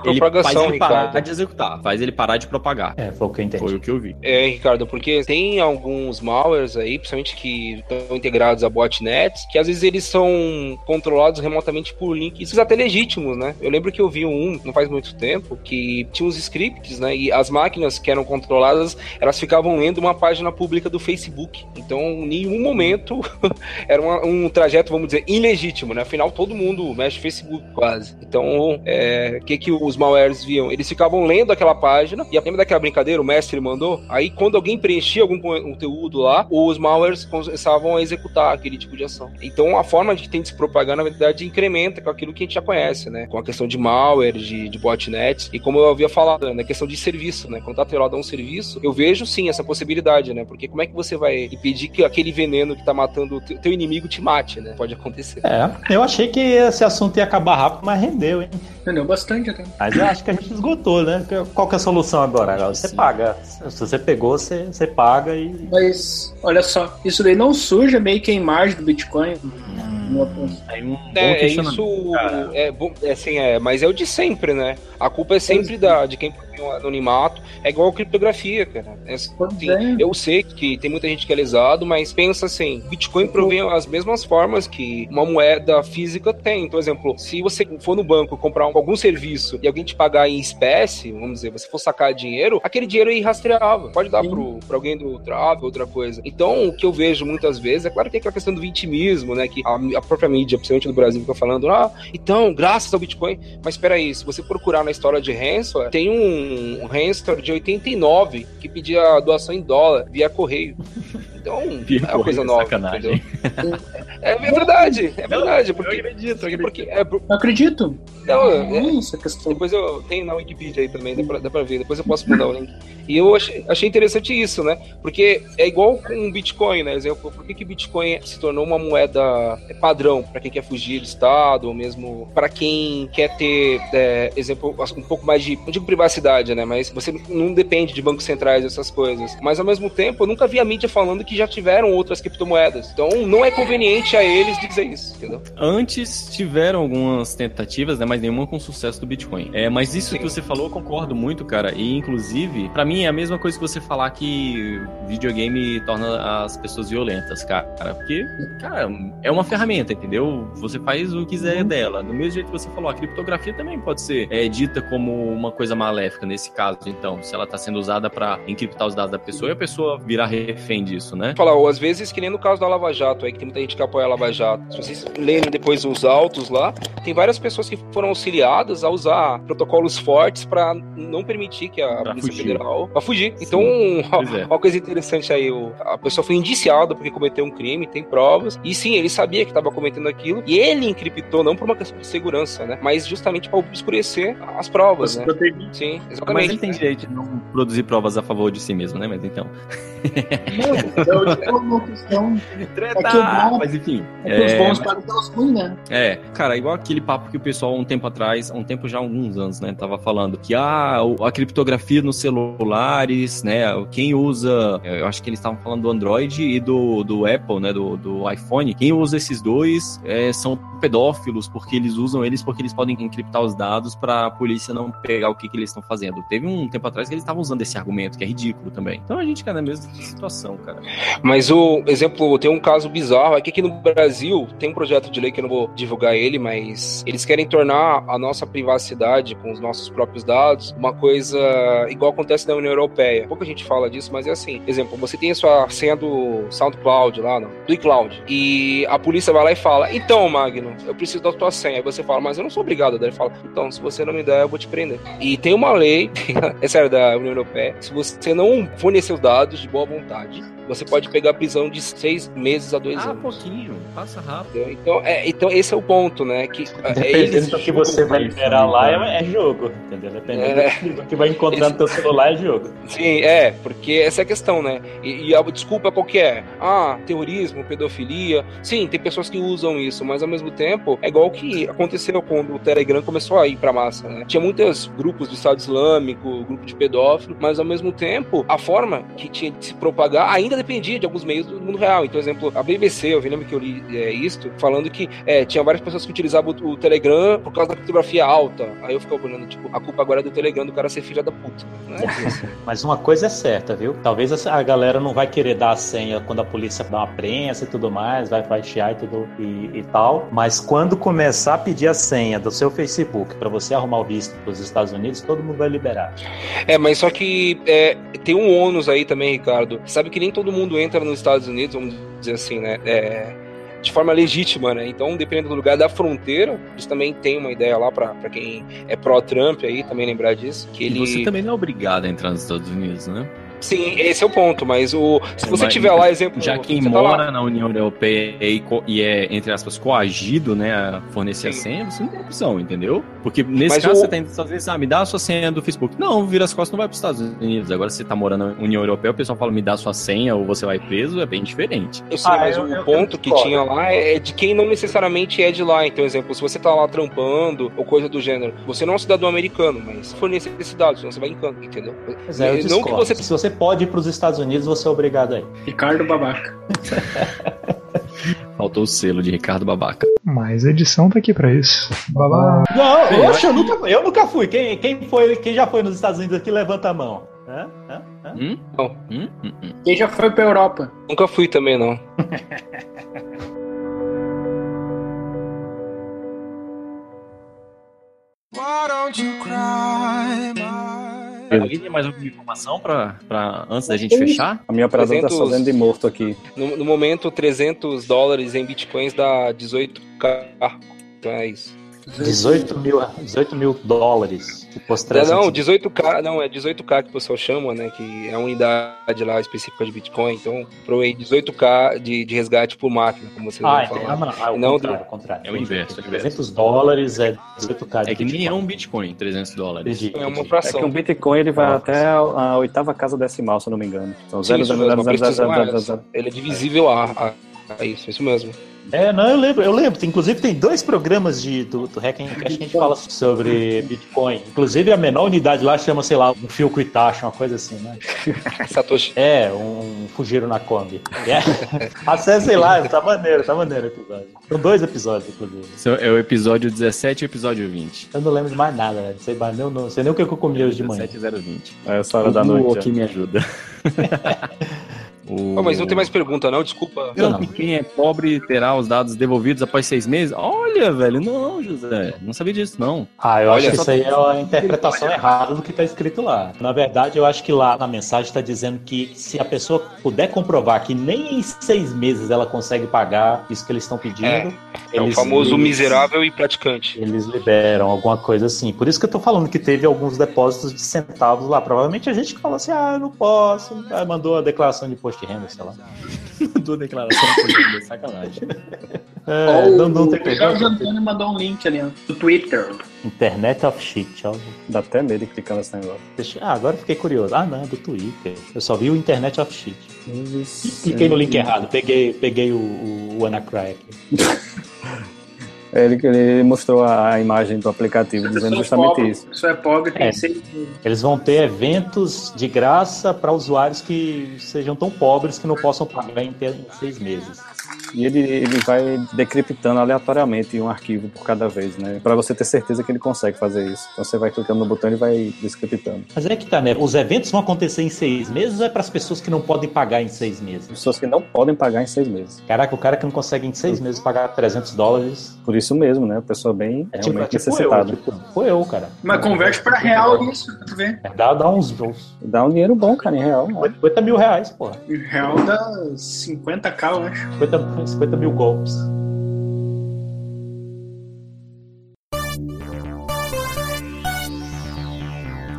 ele faz ele parar Ricardo. de executar, faz ele parar de propagar. É, foi o que eu entendi. Foi o que eu vi. É, Ricardo, porque tem alguns malwares aí, principalmente que estão integrados a botnets, que às vezes eles são controlados remotamente por links até legítimos, né? Eu lembro que eu vi um, não faz muito tempo, que tinha uns scripts, né? E as máquinas que eram controladas, elas ficavam lendo uma página pública do Facebook. Então, em nenhum momento era uma, um trajeto, vamos dizer, ilegítimo, né? Afinal, todo mundo mexe Facebook quase. Então, o é, que que os malwares viam? Eles ficavam lendo aquela página, e lembra daquela brincadeira, o mestre mandou? Aí, quando alguém preenchia algum conteúdo lá, os malwares começavam a executar aquele tipo de ação. Então, a forma de tem de se propagar, na verdade, incrementa com aquilo que a gente já conhece, né? Com a questão de malware, de, de botnets, e como eu havia falado, na né? questão de serviço, né? Quando tá a um serviço, eu vejo sim essa possibilidade, né? Porque como é que você vai impedir que aquele veneno que tá matando o teu inimigo te mate, né? Pode acontecer. É, eu achei que esse assunto ia acabar rápido, mas rendeu, hein? Rendeu bastante até. Mas eu acho que a gente esgotou, né? Qual que é a solução agora? Você sim. paga. Se você pegou, você, você paga e. Mas, olha só, isso daí não suja meio que a imagem do Bitcoin. Hum. Um é, isso é, bom, é, assim, é, mas é o de sempre, né? A culpa é sempre da, de quem anonimato. É igual criptografia, cara. É, assim, é. Eu sei que tem muita gente que é lesado, mas pensa assim: Bitcoin provém as mesmas formas que uma moeda física tem. Então, por exemplo, se você for no banco comprar algum serviço e alguém te pagar em espécie, vamos dizer, você for sacar dinheiro, aquele dinheiro é irrastreável. Pode dar para alguém do tráfego, outra coisa. Então, o que eu vejo muitas vezes, é claro que tem aquela questão do vitimismo, né? Que a, a própria mídia, principalmente do Brasil, fica falando, ah, então, graças ao Bitcoin. Mas espera aí, se você procurar na história de ransomware, tem um um hamster de 89 que pedia doação em dólar via correio. Então, via é uma coisa nova. Sacanagem. É, é, verdade, é verdade. Porque, eu acredito, eu acredito. Porque, é, eu acredito. Não, é, isso, questão. Depois eu tenho na Wikipedia aí também, dá pra, dá pra ver. Depois eu posso mandar o link. E eu achei, achei interessante isso, né? Porque é igual com o Bitcoin, né? Exemplo, por que, que Bitcoin se tornou uma moeda padrão para quem quer fugir do Estado, ou mesmo para quem quer ter, é, exemplo, um pouco mais de, não digo privacidade, né? Mas você não depende de bancos centrais, essas coisas. Mas ao mesmo tempo, eu nunca vi a mídia falando que já tiveram outras criptomoedas. Então não é conveniente a eles dizer isso, entendeu? Antes tiveram algumas tentativas, né? Mas nenhuma com sucesso do Bitcoin. É, mas isso Sim. que você falou, eu concordo muito, cara. E inclusive, para mim é a mesma coisa que você falar que videogame torna as pessoas violentas, cara. Porque, cara, é uma ferramenta, entendeu? Você faz o que quiser uhum. dela. Do mesmo jeito que você falou, a criptografia também pode ser é, dita como uma coisa maléfica nesse caso, então, se ela tá sendo usada para encriptar os dados da pessoa e a pessoa virar refém disso, né? Falar, ou às vezes, que nem no caso da Lava Jato, aí que tem muita gente que apoia a Lava Jato. Se vocês lerem depois os autos lá, tem várias pessoas que foram auxiliadas a usar protocolos fortes para não permitir que a pra Polícia fugir. Federal pra fugir. Sim. Então, é. uma coisa interessante aí, a pessoa foi indiciada porque cometeu um crime, tem provas, e sim, ele sabia que estava cometendo aquilo, e ele encriptou não por uma questão de segurança, né? Mas justamente para obscurecer as provas, né? Sim, exatamente. Mas ele tem direito de não produzir provas a favor de si mesmo, né? Mas então. Não, Treta! É que bom- Mas enfim. é que os é, pagam pelos ruins, né? É, cara, igual aquele papo que o pessoal um tempo atrás, um tempo já alguns anos, né, tava falando que ah, a criptografia nos celulares, né, quem usa, eu acho que eles estavam falando do Android e do, do Apple, né, do, do iPhone, quem usa esses dois é, são pedófilos, porque eles usam eles porque eles podem encriptar os dados pra a polícia não pegar o que, que eles estão fazendo. Teve um tempo atrás que eles estavam usando esse argumento, que é ridículo também. Então a gente cai na mesma situação, cara. Mas o exemplo, tem um caso bizarro, é que aqui no Brasil tem um projeto de lei que eu não vou divulgar ele, mas eles querem tornar a nossa privacidade com os nossos próprios dados uma coisa igual acontece na União Europeia. Pouca gente fala disso, mas é assim. Exemplo, você tem a sua senha do SoundCloud lá, não, do iCloud, e a polícia vai lá e fala: "Então, Magno, eu preciso da tua senha". Aí você fala: "Mas eu não sou obrigado". Daí ele fala: "Então, se você não me der, eu vou te prender". E tem uma lei, é sério, da União Europeia, se você não fornecer os dados de boa vontade, você pode pegar prisão de seis meses a dois Ah, anos. pouquinho, passa rápido. Então, é, então, esse é o ponto, né? Que é, Dependendo eles do que você vai liberar né, lá, é, é jogo, entendeu? Dependendo É. do que vai encontrar no teu celular, é jogo. Sim, é, porque essa é a questão, né? E, e a desculpa qual que é? Ah, terrorismo, pedofilia. Sim, tem pessoas que usam isso, mas ao mesmo tempo é igual o que aconteceu quando o Telegram começou a ir pra massa, né? Tinha muitos grupos do Estado Islâmico, grupo de pedófilo, mas ao mesmo tempo a forma que tinha de se propagar ainda dependia de alguns meios do mundo real. Então, exemplo, a BBC, eu lembro que eu li é, isto, falando que é, tinha várias pessoas que utilizavam o, o Telegram por causa da criptografia alta. Aí eu ficava olhando, tipo, a culpa agora é do Telegram do cara ser filha da puta. É. Mas uma coisa é certa, viu? Talvez a galera não vai querer dar a senha quando a polícia dá uma prensa e tudo mais, vai, vai chiar e tudo e, e tal. Mas quando começar a pedir a senha do seu Facebook pra você arrumar o visto pros Estados Unidos, todo mundo vai liberar. É, mas só que é, tem um ônus aí também, Ricardo. Sabe que nem todo mundo entra nos Estados Unidos, vamos dizer assim, né? É, de forma legítima, né? Então, dependendo do lugar da fronteira, eles também têm uma ideia lá pra pra quem é pró-Trump aí, também lembrar disso. Que E ele... você também não é obrigado a entrar nos Estados Unidos, né? Sim, esse é o ponto, mas o se você Mas- tiver lá, exemplo. Já quem tá lá- mora na União Europeia e, e é, entre aspas, coagido, né, a fornecer a Sim. senha, você não tem opção, entendeu? Porque nesse Mas caso o- você tem às vezes, ah, me dá a sua senha do Facebook. Não, vira as costas, não vai para os Estados Unidos. Agora, se você tá morando na União Europeia, o pessoal fala, me dá a sua senha ou você vai preso, é bem diferente. Eu sei, Ah, mas eu- o eu- eu ponto que discordo. tinha lá é de quem não necessariamente é de lá. Então, exemplo, se você tá lá trampando ou coisa do gênero, você não é um cidadão americano, mas fornecer esse dado, senão você vai em canto, entendeu? Pois é, eu não que discordo. você Se você pode ir pros Estados Unidos, você é obrigado aí. Ricardo Babaca. Faltou o selo de Ricardo Babaca. Mas a edição tá aqui pra isso. Babá. Não, Sim, eu oxe, eu, nunca, eu nunca fui. Quem, quem, foi, quem já foi nos Estados Unidos aqui, levanta a mão. Hã? Hã? Hã? Hum? Não. Hum? Hum, hum. Quem já foi pra Europa? Nunca fui também, não. Alguém tem mais alguma informação pra, pra, antes da gente fechar? A minha tá 300 fazendo de morto aqui. No, no momento, 300 dólares em bitcoins dá 18k. Então é isso. 18 mil, 18 mil dólares. Tipo, os Não, 300 não, 18k, não, é 18k que o pessoal chama, né? Que é a unidade lá específica de Bitcoin. Então, provei 18k de, de resgate por máquina, como vocês Ah, vão entendi. falar. Ah, não, ah, o Não, contrário, o contrário. É o inverso, é o inverso. 300 dólares é 18k de É que nem é Bitcoin. um Bitcoin, 300 dólares. Entendi, É uma entendi. É que fração. um Bitcoin ele vai Ah, até a, oitava casa decimal, se eu não me engano. Então, Sim, zero, isso zero, mesmo, zero, a zero, precisão zero, é zero, essa. zero. Ele é divisível a, a, a isso, isso mesmo. É, não, eu lembro, eu lembro. Inclusive tem dois programas de, do, do Hack and Cash que a gente fala sobre Bitcoin. Inclusive a menor unidade lá chama, sei lá, um fio Itachi, uma coisa assim, né? Satoshi. É, um Fugiro na Kombi. É. Acessem lá, tá maneiro, tá maneiro o episódio. São dois episódios, inclusive. É o episódio 17 e o episódio 20. Eu não lembro de mais nada, né? Não sei, mais, não, não sei nem o que eu comi hoje de manhã. 17 e 020. É essa hora da O noite. aqui me ajuda. O- Oh, mas não tem mais pergunta, não? Desculpa. Não, Não. que quem é pobre terá os dados devolvidos após seis meses? Olha, velho, não, José. Não sabia disso, não. Ah, eu Olha, acho que isso aí é uma interpretação errada do que está escrito lá. Na verdade, eu acho que lá na mensagem está dizendo que se a pessoa puder comprovar que nem em seis meses ela consegue pagar isso que eles estão pedindo, É o eles- famoso eles- miserável e praticante. Eles liberam alguma coisa assim. Por isso que eu tô falando que teve alguns depósitos de centavos lá. Provavelmente a gente que falou assim: ah, eu não posso. Aí mandou a declaração de imposto de renda, sei lá. Mandou declaração de sacanagem. É, Ó, não, não o tem Jorge como. Antônio mandou um link ali, do Twitter. Internet of Shit. ó. Dá até medo de clicar nesse negócio. Deixa- Ah, agora eu fiquei curioso. Ah, não, é do Twitter. Eu só vi o Internet of Shit. Cliquei no link errado. Peguei, peguei o, o, o Anacry aqui. É, Ele, ele mostrou a, imagem do aplicativo dizendo Pessoa justamente pobre, isso. Pessoa é pobre, tem É. seis Eles vão ter eventos de graça para usuários que sejam tão pobres que não possam pagar em, em seis meses. E ele, ele vai decriptando aleatoriamente um arquivo por cada vez, né? Pra você ter certeza que ele consegue fazer isso. Então você vai clicando no botão e vai descriptando. Mas é que tá, né? Os eventos vão acontecer em seis meses ou é para as pessoas que não podem pagar em seis meses? Pessoas que não podem pagar em seis meses. Caraca, o cara que não consegue em seis meses pagar 300 dólares Por isso mesmo, né? Pessoa bem é tipo, é realmente tipo eu, necessitada. tipo, foi eu, cara. Mas converte pra real isso, tu ver. É, Dá, dá uns, uns Dá um dinheiro bom, cara, em real. né? 50 mil reais, porra. Em real dá 50k, eu acho. 50, 50 mil golpes.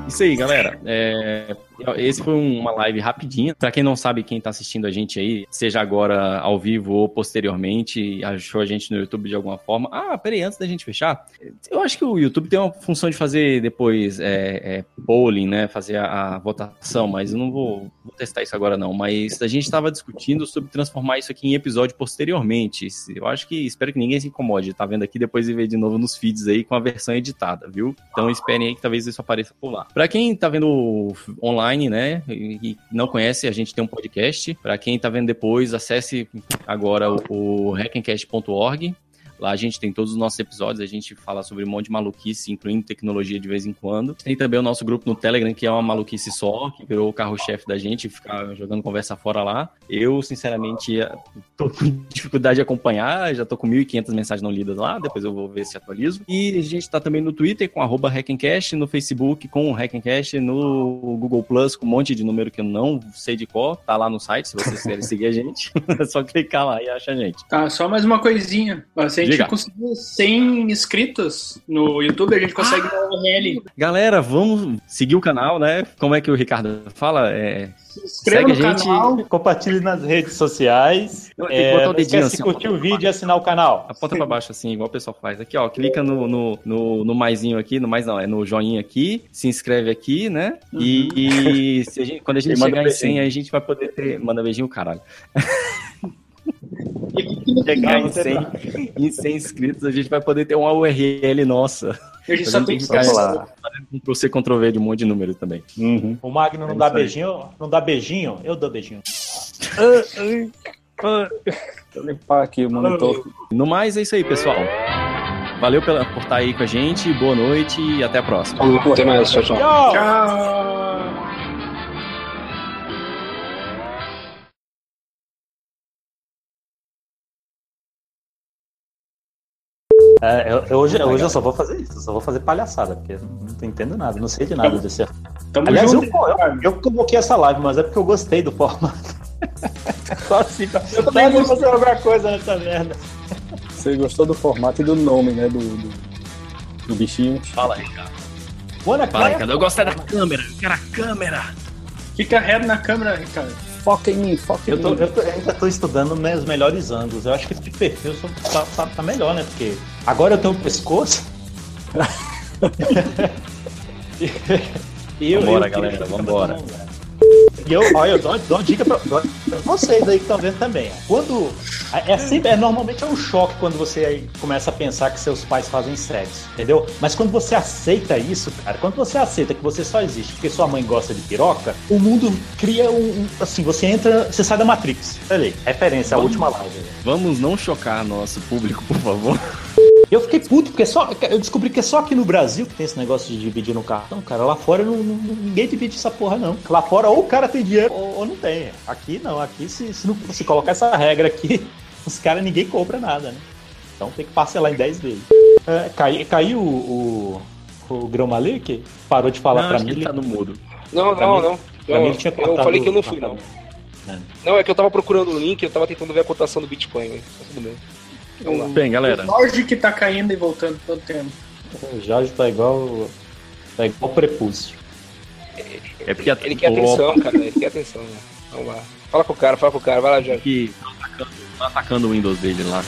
Isso aí, galera. É, esse foi uma live rapidinha. Pra quem não sabe, quem tá assistindo a gente aí, seja agora ao vivo ou posteriormente, achou a gente no YouTube de alguma forma. Ah, peraí, antes da gente fechar, eu acho que o YouTube tem uma função de fazer depois é, é, polling, né? Fazer a, a votação, mas eu não vou, vou testar isso agora, não. Mas a gente estava discutindo sobre transformar isso aqui em episódio posteriormente. Eu acho que espero que ninguém se incomode. Tá vendo aqui depois e ver de novo nos feeds aí com a versão editada, viu? Então esperem aí que talvez isso apareça por lá. Pra quem tá vendo online, né, e e não conhece, a gente tem um podcast. Pra quem tá vendo depois, acesse agora o, o hackencast.org. Lá a gente tem todos os nossos episódios, a gente fala sobre um monte de maluquice, incluindo tecnologia de vez em quando. Tem também o nosso grupo no Telegram, que é uma maluquice só, que virou o carro-chefe da gente, ficar jogando conversa fora lá. Eu, sinceramente, tô com dificuldade de acompanhar, já tô com 1.500 mensagens não lidas lá, depois eu vou ver se atualizo. E a gente tá também no Twitter com arroba Hackencast, no Facebook com o Hackencast, no Google Plus com um monte de número que eu não sei de qual, tá lá no site, se vocês quiserem seguir a gente, é só clicar lá e acha a gente. Tá, só mais uma coisinha. A gente Diga. conseguir 100 inscritos no YouTube, a gente consegue uma URL. Galera, vamos seguir o canal, né? Como é que o Ricardo fala? É... Se inscreva Segue no a gente. canal. Compartilhe nas redes sociais. Não, tem que É, botar o não dedinho esquece de assim, curtir o vídeo e assinar o canal. Aponta pra baixo assim, igual o pessoal faz. Aqui, ó, clica no, no, no, no maisinho aqui, no mais não, é no joinha aqui, se inscreve aqui, né? E, e se a gente- quando a gente E manda chegar em beijinho. 100, aí a gente vai poder ter... Manda beijinho, caralho. E Chegar em 100, em 100 inscritos, a gente vai poder ter uma URL nossa. A gente A só tem que ficar ficar lá. Ctrl C, Ctrl V de um monte de número também. Uhum. O Magno não É dá beijinho? Não dá beijinho? Eu dou beijinho. Deixa eu limpar aqui o monitor. No mais, é isso aí, pessoal. Valeu pela, por estar aí com a gente, boa noite e até a próxima. Até mais, tchau, tchau. Tchau! É, eu, eu hoje, hoje eu só vou fazer isso, eu só vou fazer palhaçada, porque eu não tô entendendo nada, não sei de nada desse. Tamo Aliás, eu, junto. eu, eu convoquei essa live, mas é porque eu gostei do formato. Só assim, pra, Eu também gostei. fazer alguma coisa nessa merda. Você gostou do formato e do nome, né? Do, do, do bichinho. Fala aí, cara. Wanna Fala aí, cry? cara. Eu gosto é da câmera, eu quero a câmera. Fica reto na câmera, Ricardo. Foca em mim, foca em Eu, tô, mim. eu, tô- eu ainda tô estudando meus melhores ângulos. Eu acho que esse perfil só- tá, tá- tá melhor, né? Porque agora eu tenho o pescoço. e eu, Vambora, eu- galera, vambora. E eu, olha, eu dou, dou uma dica pra, pra vocês aí que estão vendo também. Quando. É sempre, é, normalmente é um choque quando você aí começa a pensar que seus pais fazem sexo, entendeu? Mas quando você aceita isso, cara, quando você aceita que você só existe porque sua mãe gosta de piroca, o mundo cria um. assim, você entra. Você sai da Matrix. Olha aí, referência, a última live. Vamos não chocar nosso público, por favor. Eu fiquei puto, porque só, eu descobri que é só aqui no Brasil que tem esse negócio de dividir no cartão, cara. Lá fora não, não- ninguém divide essa porra, não. Lá fora ou o cara tem dinheiro ou, ou não tem. Aqui não, aqui se, se não se colocar essa regra aqui, os caras ninguém compra nada, né? Então tem que parcelar em 10 vezes. É, cai- caiu o, o, o Grão Malik? Parou de falar Não, pra acho mim. que ele tá no mudo. Não, Pra não, mim- não. pra mim tinha eu falei que eu não fui, não. É. Não, é que eu tava procurando o link, eu tava tentando ver a cotação do Bitcoin, mas tá tudo bem. Vamos lá. Bem, galera. O Jorge que tá caindo e voltando todo tempo. O Jorge tá igual. Tá igual prepúcio. É porque Ele quer atenção, cara, ele quer atenção. né? Vamos lá. Fala com o cara, fala com o cara, vai lá, Jorge. que tá atacando, tá atacando o Windows dele lá.